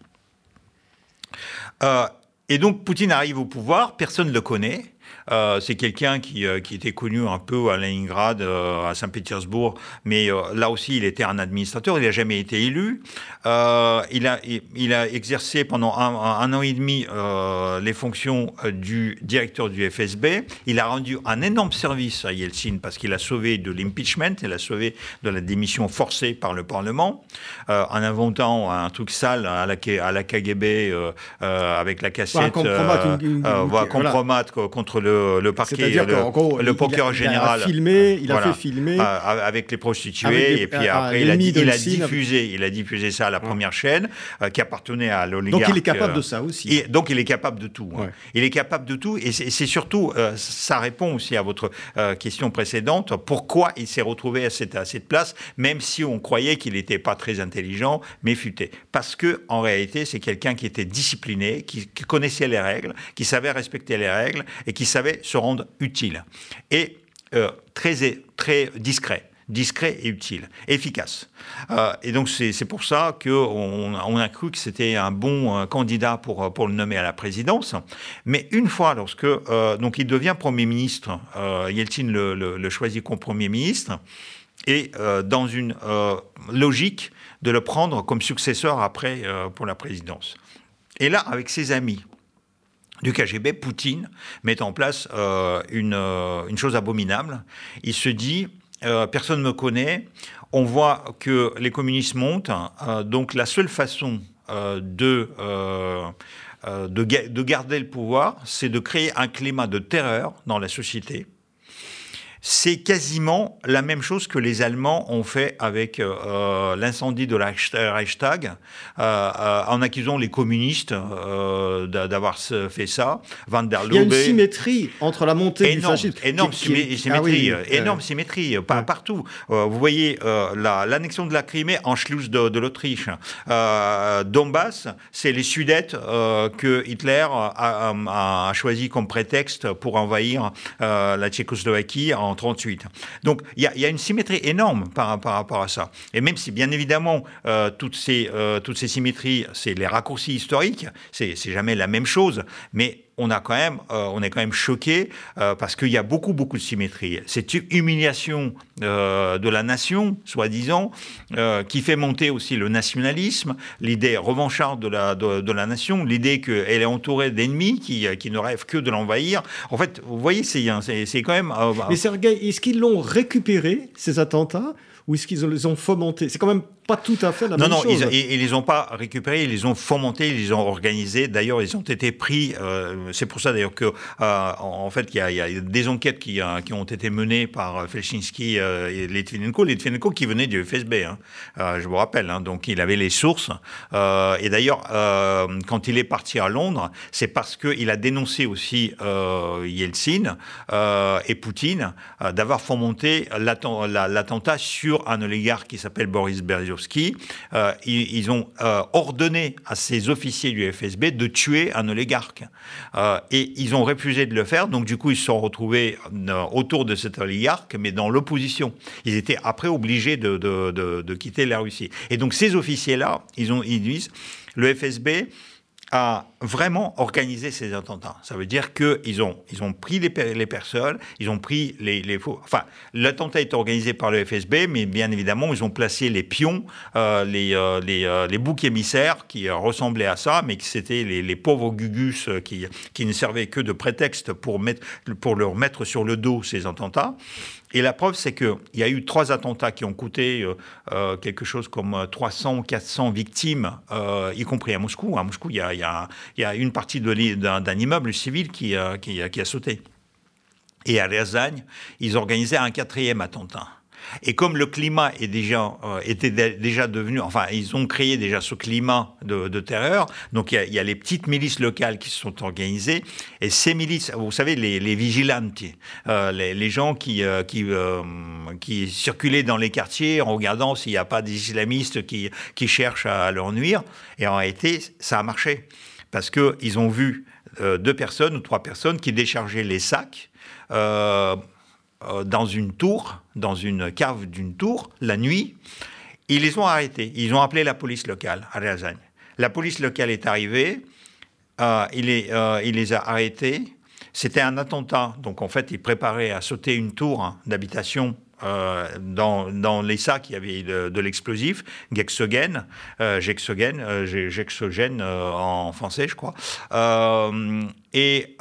et donc Poutine arrive au pouvoir, personne ne le connaît, euh, c'est quelqu'un qui, euh, qui, était connu un peu à Leningrad, euh, à Saint-Pétersbourg, mais là aussi, il était un administrateur, il n'a jamais été élu. il, a, il a exercé pendant un, an et demi les fonctions du directeur du FSB. Il a rendu un énorme service à Yeltsin parce qu'il a sauvé de l'impeachment, il a sauvé de la démission forcée par le Parlement, en inventant un truc sale à la, à la KGB avec la cassette, compromat, contre le le, parquet, le, le procureur général. Il a, filmé, il a fait filmer. Avec les prostituées, et puis après, il a, il a diffusé, il a diffusé ça à la première chaîne, euh, qui appartenait à l'oligarque. Donc il est capable de ça aussi. Et, donc il est capable de tout. Hein. Il est capable de tout, et c'est surtout, euh, ça répond aussi à votre euh, question précédente, pourquoi il s'est retrouvé à cette, à cette place, même si on croyait qu'il n'était pas très intelligent, mais futé. Parce que en réalité, c'est quelqu'un qui était discipliné, qui, qui connaissait les règles, qui savait respecter les règles, et qui savait se rendre utile. Et euh, très, très discret discret et utile, efficace. Euh, et donc c'est pour ça qu'on on a cru que c'était un bon euh, candidat pour, pour le nommer à la présidence. Mais une fois, lorsque donc il devient Premier ministre, Yeltsin le, choisit comme Premier ministre, et dans une logique de le prendre comme successeur après pour la présidence. Et là, avec ses amis, du KGB, Poutine met en place euh, euh, une, chose abominable. Il se dit, euh, personne ne me connaît, on voit que les communistes montent, donc la seule façon de, de, garder le pouvoir, c'est de créer un climat de terreur dans la société c'est quasiment la même chose que les Allemands ont fait avec euh, euh, l'incendie de la Reichstag, euh, en accusant les communistes d'avoir fait ça. Van der Il y a une symétrie entre la montée du fascisme. Énorme symétrie, ah énorme symétrie, partout. vous voyez l'annexion de la Crimée en Schluss de, l'Autriche. Donbass, c'est les Sudètes que Hitler a, a, choisi comme prétexte pour envahir la Tchécoslovaquie en 38. Donc il y, a une symétrie énorme par, par, rapport à ça. Et même si bien évidemment euh, toutes, ces, euh, toutes ces symétries, c'est les raccourcis historiques, c'est jamais la même chose, mais on a quand même, euh, on est quand même choqué euh, parce qu'il y a beaucoup, beaucoup de symétrie. Cette humiliation euh, de la nation, soi-disant, qui fait monter aussi le nationalisme, l'idée revancharde de la, de, la nation, l'idée qu'elle est entourée d'ennemis qui, qui, ne rêvent que de l'envahir. En fait, vous voyez, c'est quand même. Mais Sergei, est-ce qu'ils l'ont récupéré, ces attentats ou est-ce qu'ils les ont fomentés? C'est quand même pas tout à fait la non, même chose. Non, ils, ne les ont pas récupérés, ils les ont fomentés, ils les ont organisés. D'ailleurs, ils ont été pris. Euh, c'est pour ça d'ailleurs que, euh, en fait, il y, a des enquêtes qui, euh, qui, ont été menées par Felchinski et Litvinenko. Litvinenko qui venait du FSB, hein. je vous rappelle. Hein, donc, il avait les sources. et d'ailleurs, quand il est parti à Londres, c'est parce qu'il a dénoncé aussi Yeltsin et Poutine d'avoir fomenté l'attentat sur un oligarque qui s'appelle Boris Berezovsky euh, ils, ont euh, ordonné à ces officiers du FSB de tuer un oligarque. Euh, et ils ont refusé de le faire, donc du coup ils se sont retrouvés autour de cet oligarque, mais dans l'opposition. Ils étaient après obligés de, quitter la Russie. Et donc ces officiers-là, ils, ils disent, le FSB a vraiment organisé ces attentats. Ça veut dire qu'ils ont, ils ont pris les, les, personnes, ils ont pris les, les. Enfin, l'attentat est organisé par le FSB, mais bien évidemment, ils ont placé les pions, euh, les, euh, euh, les, boucs émissaires qui ressemblaient à ça, mais qui c'était les, les, pauvres gugus qui, qui ne servaient que de prétexte pour, mettre, pour leur mettre sur le dos ces attentats. Et la preuve, c'est qu'il y a eu trois attentats qui ont coûté euh, euh, quelque chose comme 300 ou 400 victimes, euh, y compris à Moscou. À Moscou, il y a, une partie d'un immeuble civil qui, a sauté. Et à Ryazagne, ils organisaient un quatrième attentat. Et comme le climat euh, était déjà devenu, enfin, ils ont créé déjà ce climat de, terreur, donc il y, a les petites milices locales qui se sont organisées, et ces milices, vous savez, les, les vigilantes, euh, les, gens qui, euh, qui, circulaient dans les quartiers en regardant s'il n'y a pas des islamistes qui, cherchent à leur nuire, et en réalité, ça a marché, parce qu'ils ont vu deux personnes ou trois personnes qui déchargeaient les sacs, dans une tour, dans une cave d'une tour, la nuit. Ils les ont arrêtés. Ils ont appelé la police locale à Réazagne. La police locale est arrivée, euh, il, euh, il, les a arrêtés. C'était un attentat. Donc en fait, ils préparaient à sauter une tour d'habitation dans, les sacs, il y avait de, l'explosif, Gexogen, Gexogen, en français, je crois. et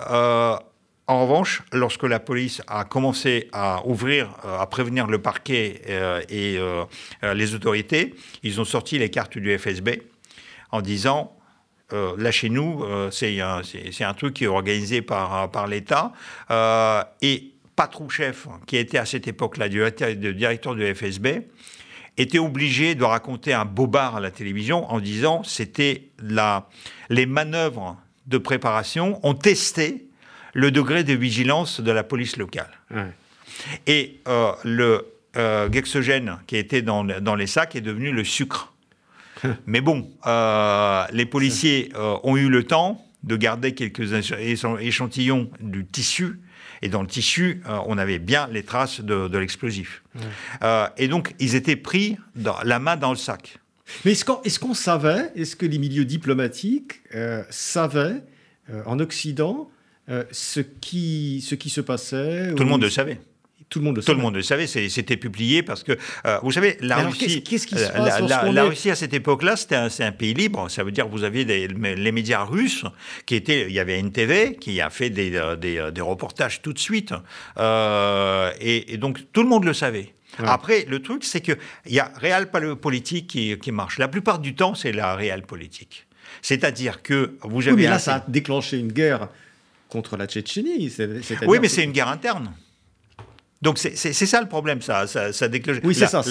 en revanche, lorsque la police a commencé à ouvrir, euh, à prévenir le parquet euh, et euh, les autorités, ils ont sorti les cartes du FSB en disant lâchez-nous, c'est un, truc qui est organisé par, l'État. et Patrouchef, qui était à cette époque-là le directeur du FSB, était obligé de raconter un bobard à la télévision en disant c'était les manœuvres de préparation ont testé le degré de vigilance de la police locale. Et euh, le euh, gexogène qui était dans, dans, les sacs est devenu le sucre. Mais bon, euh, les policiers ont eu le temps de garder quelques échantillons du tissu. Et dans le tissu, on avait bien les traces de, l'explosif. et donc, ils étaient pris dans, la main dans le sac. Mais est-ce qu'on savait, est-ce que les milieux diplomatiques savaient en Occident euh, ce, qui, ce qui se passait. Tout le monde le savait. Tout le monde le savait. Tout le monde le savait, c'était publié parce que, euh, vous savez, la Russie, qu'est-ce qui se euh, passe la, la, Russie à cette époque-là, c'était un, un, pays libre. Ça veut dire que vous aviez des, les médias russes qui étaient, il y avait NTV qui a fait des, des, des reportages tout de suite, et, donc tout le monde le savait. Après, le truc, c'est qu'il y a réel politique qui, qui marche. La plupart du temps, c'est la réelle politique. C'est-à-dire que vous avez. Oui, mais là, ça a déclenché une guerre contre la Tchétchénie. Oui, mais c'est une guerre interne. Donc c'est ça le problème, ça, ça, ça déclenche. Oui, c'est ça.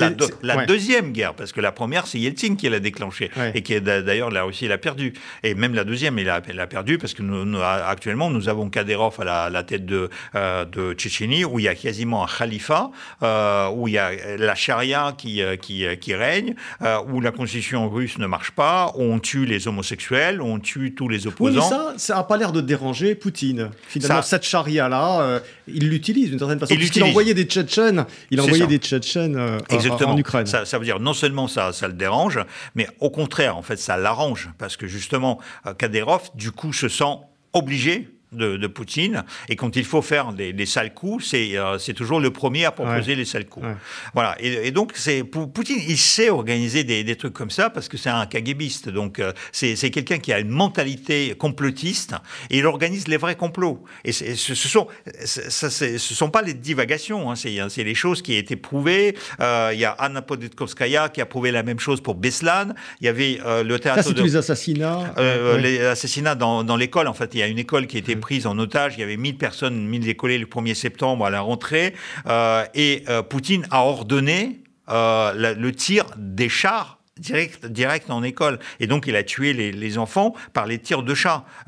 La, deuxième guerre, parce que la première, c'est Yeltsin qui l'a déclenchée, et qui d'ailleurs la Russie l'a perdu. Et même la deuxième, il l'a perdu parce que nous, actuellement, nous avons Kadyrov à la, tête de, euh, de Tchétchénie, où il y a quasiment un khalifa, euh, où il y a la charia qui, euh, qui, qui règne, où la constitution russe ne marche pas, où on tue les homosexuels, où on tue tous les opposants. Oui, ça, ça n'a pas l'air de déranger Poutine. Finalement, cette charia-là, il l'utilise d'une certaine façon. Il envoyé des Tchétchènes, il a envoyé des Tchétchènes euh, en Ukraine. Ça, ça, veut dire non seulement ça, ça le dérange, mais au contraire, en fait, ça l'arrange. Parce que justement, euh, Kadyrov, du coup, se sent obligé de, Poutine. Et quand il faut faire des, sales coups, c'est c'est toujours le premier à proposer les sales coups. Voilà. Et, donc, c'est Poutine, il sait organiser des, des, trucs comme ça parce que c'est un KGBiste. Donc, c'est quelqu'un qui a une mentalité complotiste et il organise les vrais complots. Et ce, ce sont, ce sont pas les divagations, hein, c'est les choses qui ont été prouvées. il y a Anna Poditkovskaya qui a prouvé la même chose pour Beslan. Il y avait le théâtre. Ça, c'est les assassinats. Les assassinats dans, dans l'école, en fait. Il y a une école qui a été prise en otage. Il y avait 1000 personnes, 1000 écoliers le 1er septembre à la rentrée. Euh, et euh, Poutine a ordonné euh, le tir des chars direct, en école. Et donc, il a tué les, enfants par les tirs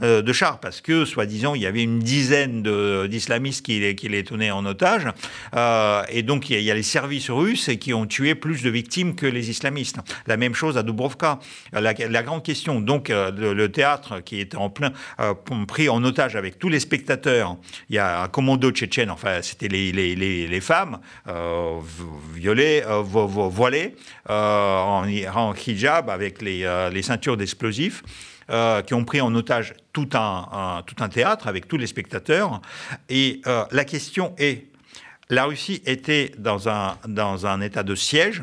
euh, de chars, parce que, soi-disant, il y avait une dizaine d'islamistes qui, qui, les tenaient en otage. Euh, et donc, il y, a, les services russes qui ont tué plus de victimes que les islamistes. La même chose à Dubrovka. La, grande question, donc, euh, le, théâtre qui était en plein, pris en otage avec tous les spectateurs. Il y a un commando tchétchène, enfin, c'était les, les, les, femmes violées, voilées, en, en hijab avec les, euh, les ceintures d'explosifs. Euh, qui ont pris en otage tout un, tout un théâtre avec tous les spectateurs. Et euh, la question est, la Russie était dans un, dans un état de siège.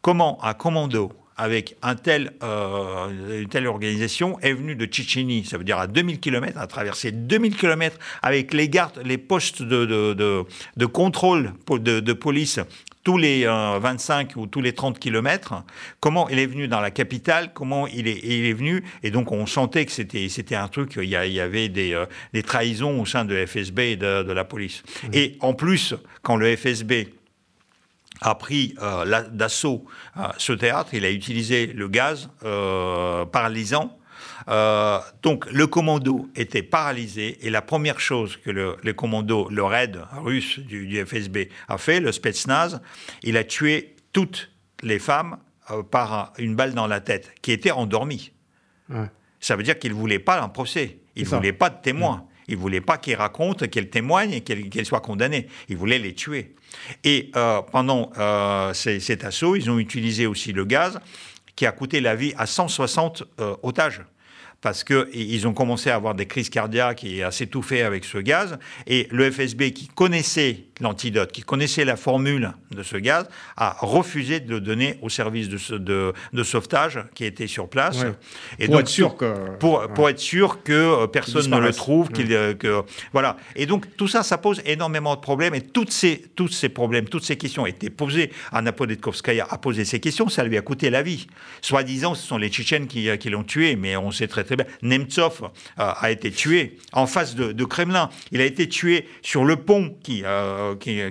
Comment un commando avec un tel, une telle organisation est venu de Tchétchénie, ça veut dire à 2000 km, à traverser 2000 km avec les gardes, les postes de, de, de, contrôle de, police tous les 25 euh, ou tous les 30 kilomètres, comment il est venu dans la capitale, comment il est, il est venu, et donc on sentait que c'était, c'était un truc, il y, il y avait des, euh, des, trahisons au sein de FSB et de, la police. Mmh. Et en plus, quand le FSB a pris euh, d'assaut ce théâtre, il a utilisé le gaz paralysant euh, donc le commando était paralysé et la première chose que le, le commando, le raid russe du, FSB a fait, le Spetsnaz, il a tué toutes les femmes euh, par une balle dans la tête, qui étaient endormies. Ça veut dire qu'il ne voulait pas un procès, il ne voulait pas de témoins. Il ne voulait pas qu'ils racontent, qu'elles témoignent et qu'elles soient condamnées. Il voulait les tuer. Et euh, pendant cet assaut, ils ont utilisé aussi le gaz qui a coûté la vie à 160 otages parce qu'ils ont commencé à avoir des crises cardiaques et à s'étouffer avec ce gaz. Et le FSB, qui connaissait l'antidote, qui connaissait la formule de ce gaz, a refusé de le donner au service de, de, sauvetage qui était sur place. Et pour être sûr que pour, pour être sûr que euh, personne ne le trouve, qu'il euh, que voilà. Et donc tout ça, ça pose énormément de problèmes. Et toutes ces tous ces problèmes, toutes ces questions étaient posées. Anna Podetkovskaya a posé ces questions, ça lui a coûté la vie. Soi-disant, ce sont les Tchétchènes qui, euh, qui l'ont tué, mais on sait très très bien. Nemtsov a été tué en face de, de, Kremlin. Il a été tué sur le pont qui euh, euh,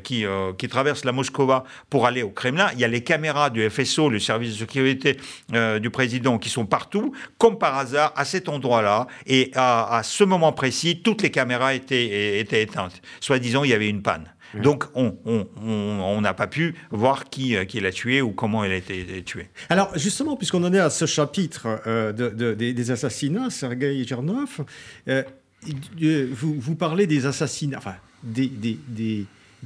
qui, traverse la Moscova pour aller au Kremlin. Il y a les caméras du FSO, le service de sécurité euh, du président, qui sont partout, comme par hasard, à cet endroit-là. Et à, ce moment précis, toutes les caméras étaient, étaient éteintes. Soit-disant, il y avait une panne. Donc, on n'a pas pu voir qui, qui l'a tué ou comment elle a été tuée. Alors, justement, puisqu'on en est à ce chapitre des, assassinats, Sergei Gernov, vous, vous, parlez des assassinats, enfin, des, des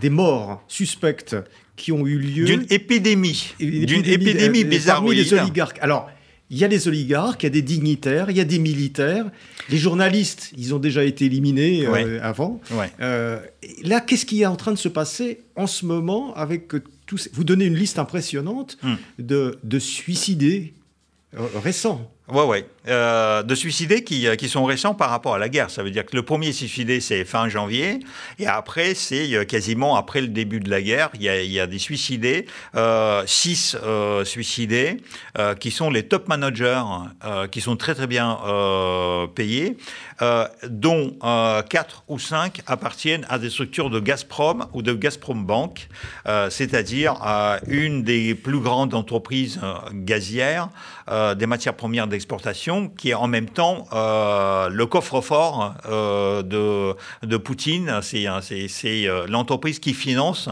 morts suspectes qui ont eu lieu. D'une épidémie. D'une épidémie, euh, bizarre. Parmi les oligarques. Alors, il y a les oligarques, il y a des dignitaires, il y a des militaires. Les journalistes, ils ont déjà été éliminés euh, avant. Euh, là, qu'est-ce qui est en train de se passer en ce moment avec tous Vous donnez une liste impressionnante hmm. de, de suicidés récents. Ouais, ouais. Euh, de suicidés qui, euh, qui, sont récents par rapport à la guerre. Ça veut dire que le premier suicidé, c'est fin janvier, et après, c'est euh, quasiment après le début de la guerre. Il y a, des suicidés, six suicidés, qui sont les top managers, qui sont très très bien payés, dont quatre ou cinq appartiennent à des structures de Gazprom ou de Gazprom Bank, c'est-à-dire une des plus grandes entreprises gazières, des matières premières de qui est en même temps euh, le coffre-fort euh, de, de, Poutine. C'est euh, l'entreprise qui finance,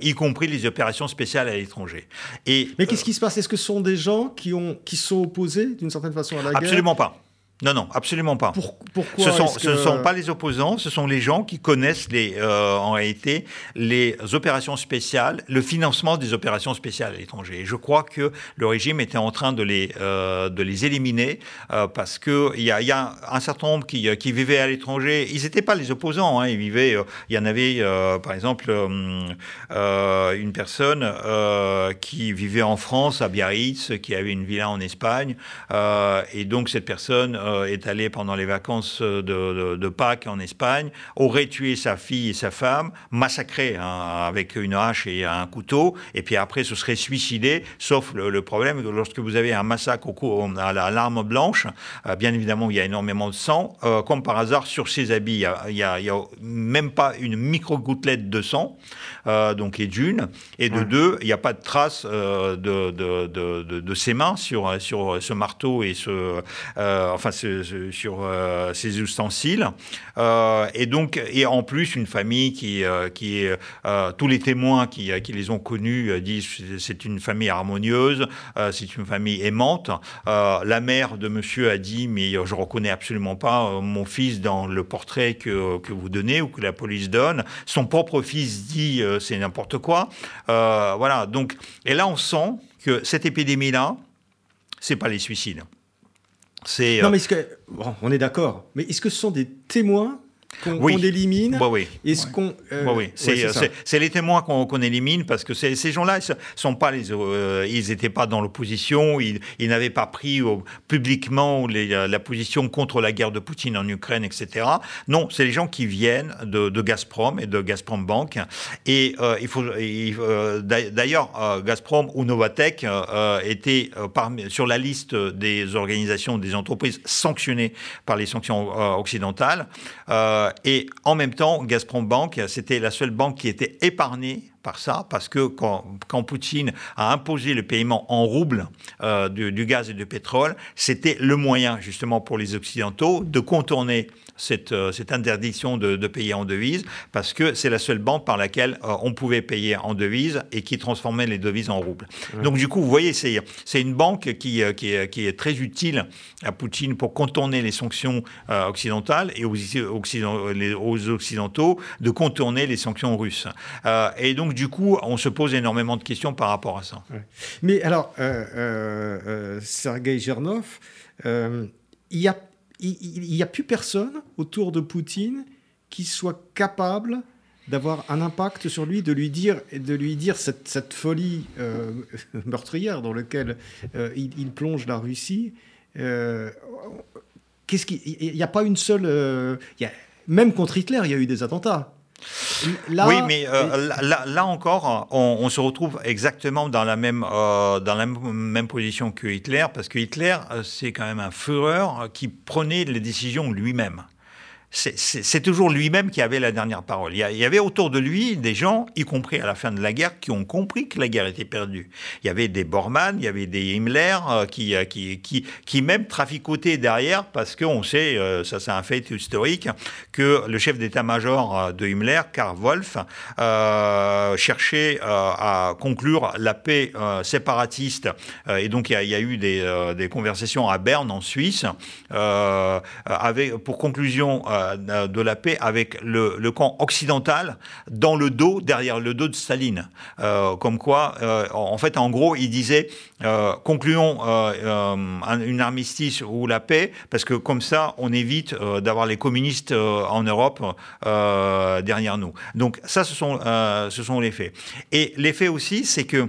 y compris les opérations spéciales à l'étranger. Mais qu'est-ce qui se passe? Est-ce que ce sont des gens qui, ont, qui sont opposés d'une certaine façon à la guerre? Absolument pas. Non, non, absolument pas. pourquoi ce, sont, ne sont pas les opposants, ce sont les gens qui connaissent les, euh, en réalité les opérations spéciales, le financement des opérations spéciales à l'étranger. Et je crois que le régime était en train de les, euh, de les éliminer euh, parce qu'il y a, y a un certain nombre qui, qui vivaient à l'étranger. Ils n'étaient pas les opposants, hein, ils vivaient. il y en avait, par exemple, une personne qui vivait en France, à Biarritz, qui avait une villa en Espagne. et donc, cette personne euh, est allé pendant les vacances de, Pâques en Espagne, aurait tué sa fille et sa femme, massacré hein, avec une hache et un couteau, et puis après se serait suicidé, sauf le, problème que lorsque vous avez un massacre au, à l'arme blanche, euh, bien évidemment il y a énormément de sang, euh, comme par hasard sur ses habits, il n'y a, même pas une micro-gouttelette de sang, donc et d'une, et de deux, il n'y a pas de trace de, de, ses mains sur, sur ce marteau et ce, enfin sur euh, ces ustensiles. Euh, et donc, et en plus, une famille qui, euh, qui tous les témoins qui, qui les ont connus disent c'est une famille harmonieuse, c'est une famille aimante. la mère de monsieur a dit mais je reconnais absolument pas mon fils dans le portrait que, que vous donnez ou que la police donne. Son propre fils dit c'est n'importe quoi. voilà. Donc, et là, on sent que cette épidémie-là, c'est pas les suicides. Non, mais est-ce que. Bon, on est d'accord. Mais est-ce que ce sont des témoins qu'on élimine. Bah oui. Est-ce qu'on euh, bah oui. C'est les témoins qu'on élimine parce que ces gens-là, ils sont pas les, euh, ils n'étaient pas dans l'opposition, ils, n'avaient pas pris publiquement les, la position contre la guerre de Poutine en Ukraine, etc. Non, c'est les gens qui viennent de, Gazprom et de Gazprom Bank. Et euh, il faut, d'ailleurs, Gazprom ou Novatech étaient parmi, sur la liste des organisations, des entreprises sanctionnées par les sanctions occidentales. Euh, et en même temps, Gazprom Bank, c'était la seule banque qui était épargnée par ça, parce que quand, Poutine a imposé le paiement en roubles euh, du, gaz et du pétrole, c'était le moyen justement pour les Occidentaux de contourner cette, euh, cette interdiction de, payer en devises, parce que c'est la seule banque par laquelle euh, on pouvait payer en devises et qui transformait les devises en roubles. Donc du coup, vous voyez, c'est une banque qui, qui, est, qui, est, très utile à Poutine pour contourner les sanctions occidentales et aux, aux, Occidentaux de contourner les sanctions russes. et donc du coup, on se pose énormément de questions par rapport à ça. Mais alors, euh, euh, euh Sergei Gernov, euh, il n'y a, a plus personne autour de Poutine qui soit capable d'avoir un impact sur lui, de lui dire, de lui dire cette, folie meurtrière dans laquelle il, plonge la Russie. Qu'est-ce Il n'y a pas une seule. même contre Hitler, il y a eu des attentats oui, mais euh, là, encore, on, se retrouve exactement dans la même, euh, dans la même position que Hitler, parce que Hitler, euh, c'est quand même un Führer qui prenait les décisions lui-même c'est toujours lui-même qui avait la dernière parole. Il y avait autour de lui des gens, y compris à la fin de la guerre, qui ont compris que la guerre était perdue. Il y avait des Bormann, il y avait des Himmler euh, qui, euh, qui, qui, qui, même traficotaient derrière parce qu'on sait, euh, ça c'est un fait historique, que le chef d'état-major de Himmler, Karl Wolf, cherchait à conclure la paix séparatiste. et donc il y, a, eu des, des, conversations à Berne, en Suisse, avec, pour conclusion euh, de la paix avec le, camp occidental dans le dos, derrière le dos de Staline. Euh, comme quoi, euh, en fait, en gros, il disait concluons une armistice ou la paix, parce que comme ça, on évite d'avoir les communistes en Europe derrière nous. Donc ça, ce sont, ce sont les faits. Et les faits aussi, c'est que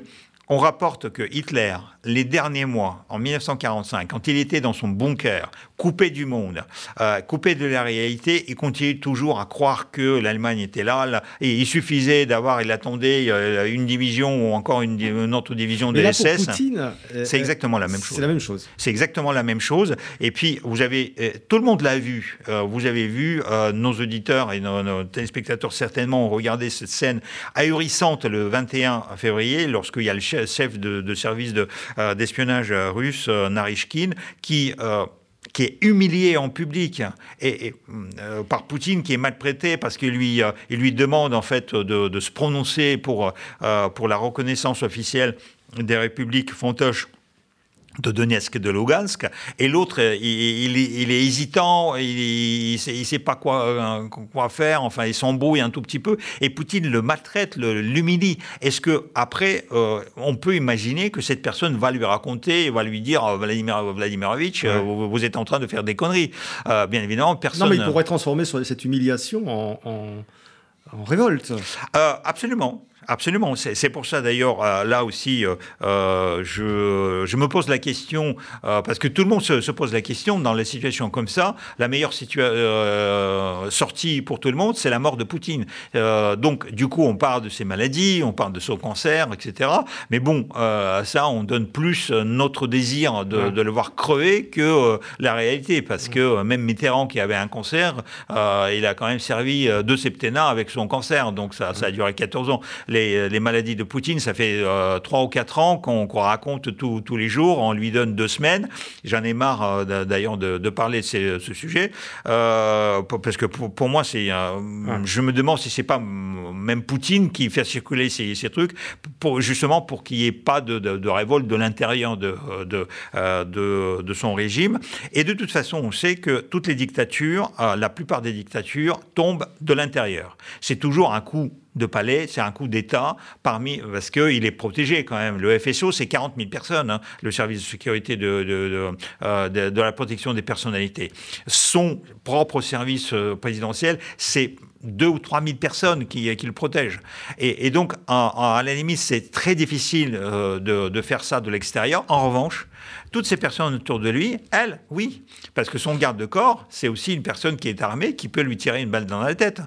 on rapporte que Hitler, les derniers mois, en 1945, quand il était dans son bunker, coupé du monde, euh, coupé de la réalité, il continuait toujours à croire que l'Allemagne était là, et il suffisait d'avoir, il attendait euh, une division ou encore une, autre division de SS. Euh, c'est exactement la même chose. C'est la même chose. C'est exactement la même chose. Et puis, vous avez, tout le monde l'a vu. vous avez vu, nos auditeurs et nos, téléspectateurs certainement ont regardé cette scène ahurissante le 21 février, lorsqu'il y a le chef de, service d'espionnage russe, Narishkin, qui qui est humilié en public et, euh, par Poutine qui est maltraité parce qu'il lui, euh, il lui demande en fait de, se prononcer pour, euh, pour la reconnaissance officielle des républiques fantoches de Donetsk et de Lugansk, et l'autre, il, est hésitant, il, ne sait, pas quoi, euh, quoi faire, enfin, il s'embrouille un tout petit peu, et Poutine le maltraite, l'humilie. Est-ce que après, euh, on peut imaginer que cette personne va lui raconter, va lui dire, euh, Vladimir Vladimirovitch, vous, êtes en train de faire des conneries. bien évidemment, personne. Non, mais il pourrait transformer cette humiliation en, en révolte. absolument. Absolument. C'est pour ça d'ailleurs, euh, là aussi, euh, euh, je, je, me pose la question, parce que tout le monde se, pose la question, dans les situations comme ça, la meilleure sortie pour tout le monde, c'est la mort de Poutine. donc, du coup, on parle de ses maladies, on parle de son cancer, etc. Mais bon, ça, on donne plus notre désir de, de le voir crever que la réalité, parce que même Mitterrand, qui avait un cancer, il a quand même servi deux septennats avec son cancer, donc ça, ça a duré 14 ans les, maladies de Poutine, ça fait euh, trois ou quatre ans qu'on raconte tous les jours. On lui donne deux semaines. J'en ai marre euh, d'ailleurs de, parler de ce sujet euh, parce que pour, moi, c'est. Je me demande si c'est pas même Poutine qui fait circuler ces, trucs pour justement pour qu'il n'y ait pas de, révolte de l'intérieur de de, son régime. Et de toute façon, on sait que toutes les dictatures, la plupart des dictatures tombent de l'intérieur. C'est toujours un coup de palais, c'est un coup d'État parmi parce qu'il est protégé quand même. Le FSO, c'est 40 000 personnes, hein, le service de sécurité de, euh, de, de, la protection des personnalités. Son propre service euh, présidentiel, c'est 2 ou 3 000 personnes qui, qui le protègent. Et, donc, à la limite, c'est très difficile euh, de, de faire ça de l'extérieur. En revanche, toutes ces personnes autour de lui, elles, oui, parce que son garde de corps, c'est aussi une personne qui est armée, qui peut lui tirer une balle dans la tête.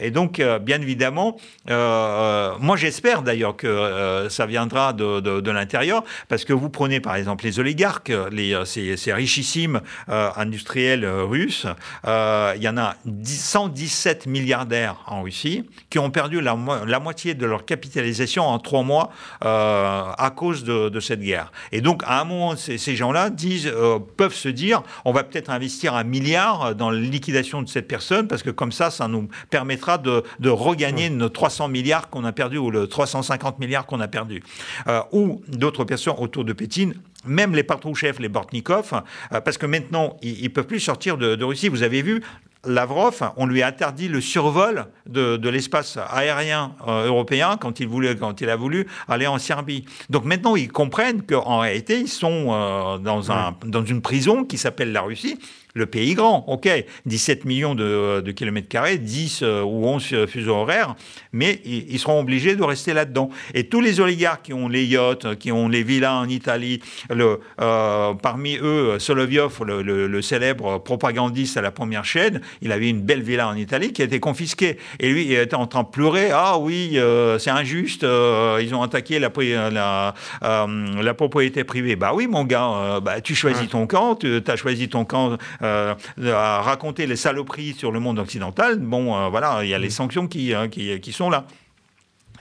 Et donc, euh, bien évidemment, euh, euh, moi j'espère d'ailleurs que ça viendra de, l'intérieur, parce que vous prenez par exemple les oligarques, les, ces, richissimes industriels russes, il y en a 117 milliardaires en Russie qui ont perdu la, moitié de leur capitalisation en trois mois à cause de, de, cette guerre. Et donc, à un moment, c'est ces gens-là disent, euh, peuvent se dire, on va peut-être investir un milliard dans la liquidation de cette personne, parce que comme ça, ça nous permettra de, regagner nos 300 milliards qu'on a perdus, ou le 350 milliards qu'on a perdus. Euh, ou d'autres personnes autour de Pétine même les patrouchefs, les Bortnikov, euh, parce que maintenant, ils ne peuvent plus sortir de, de, Russie. Vous avez vu, Lavrov, on lui a interdit le survol de, l'espace aérien euh, européen quand il, voulait, quand il a voulu aller en Serbie. Donc maintenant, ils comprennent qu'en réalité, ils sont euh, dans, un, dans une prison qui s'appelle la Russie le pays grand, ok, 17 millions de, kilomètres carrés, 10 euh, ou 11 fuseaux horaires, mais ils, seront obligés de rester là-dedans. Et tous les oligarques qui ont les yachts, qui ont les villas en Italie, le, euh, parmi eux, Solovyov, le, célèbre propagandiste à la première chaîne, il avait une belle villa en Italie qui a été confisquée. Et lui, il était en train de pleurer, ah oui, euh, c'est injuste, ils ont attaqué la, la, la, propriété privée. Bah oui, mon gars, bah, tu choisis ton camp, tu as choisi ton camp euh, à raconter les saloperies sur le monde occidental, bon, euh, voilà, il y a les mm. sanctions qui, qui, qui sont là.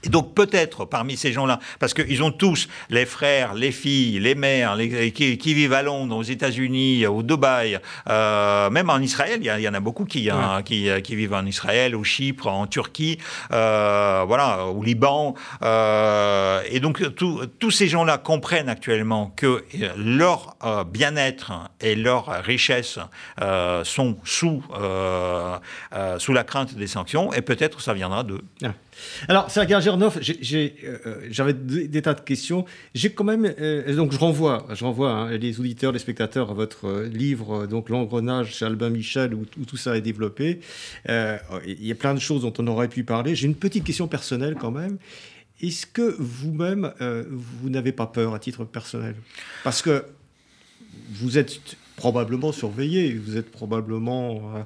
Et donc peut-être parmi ces gens-là, parce qu'ils ont tous les frères, les filles, les mères, les, qui, vivent à Londres, aux États-Unis, au Dubaï, euh, même en Israël, il y, en a beaucoup qui, hein, qui, qui, vivent en Israël, au Chypre, en Turquie, euh, voilà, au Liban. Euh, et donc tous ces gens-là comprennent actuellement que leur bien-être et leur richesse sont sous, sous la crainte des sanctions, et peut-être ça viendra de... Ah. Alors, Sergei Gernov, euh, j'avais des, tas de questions. J'ai quand même, euh, donc je renvoie, je renvoie hein, les auditeurs, les spectateurs à votre euh, livre, donc l'engrenage chez Albin Michel, où, tout ça est développé. Il y a plein de choses dont on aurait pu parler. J'ai une petite question personnelle quand même. Est-ce que vous-même, vous n'avez pas peur à titre personnel? Parce que vous êtes probablement surveillé, vous êtes probablement...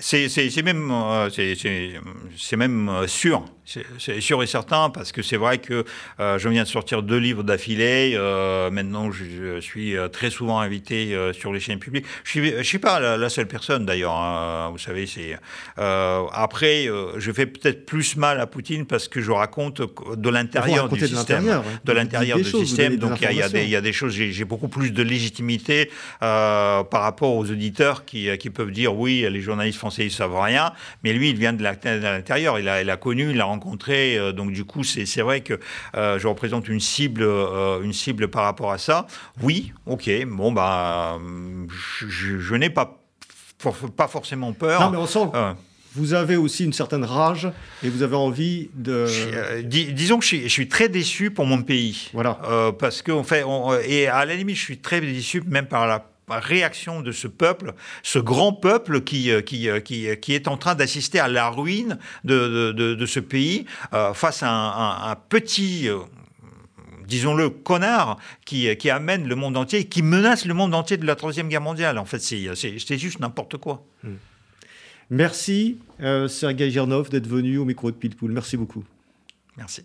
C'est même, c'est même sûr c'est sûr et certain, parce que c'est vrai que euh, je viens de sortir deux livres d'affilée. Euh, maintenant, je, suis euh, très souvent invité sur les chaînes publiques. Je ne suis, pas la, seule personne, d'ailleurs. Hein, vous savez, c'est. après, je fais peut-être plus mal à Poutine parce que je raconte de l'intérieur du système. De l'intérieur du système. Donc, il y, y, a des choses. J'ai beaucoup plus de légitimité par rapport aux auditeurs qui, qui, peuvent dire oui, les journalistes français, ils savent rien. Mais lui, il vient de l'intérieur. Il a, il a connu, il a rencontré rencontré. donc du coup, c'est vrai que je représente une cible, une cible par rapport à ça. Oui, ok, bon, bah, je, n'ai pas, pas forcément peur. Non, mais on sent vous avez aussi une certaine rage et vous avez envie de. Euh, disons que je suis, très déçu pour mon pays. Voilà. Euh, parce que, fait, et à la limite, je suis très déçu même par la réaction de ce peuple, ce grand peuple qui, euh, qui, qui, qui est en train d'assister à la ruine de, de, de, ce pays face à un, un, petit disons-le, connard qui, qui, amène le monde entier, qui menace le monde entier de la Troisième Guerre mondiale. En fait, c'est juste n'importe quoi. Hmm. Merci, euh, Sergei Gernov, d'être venu au micro de Pilpoul. Merci beaucoup. Merci.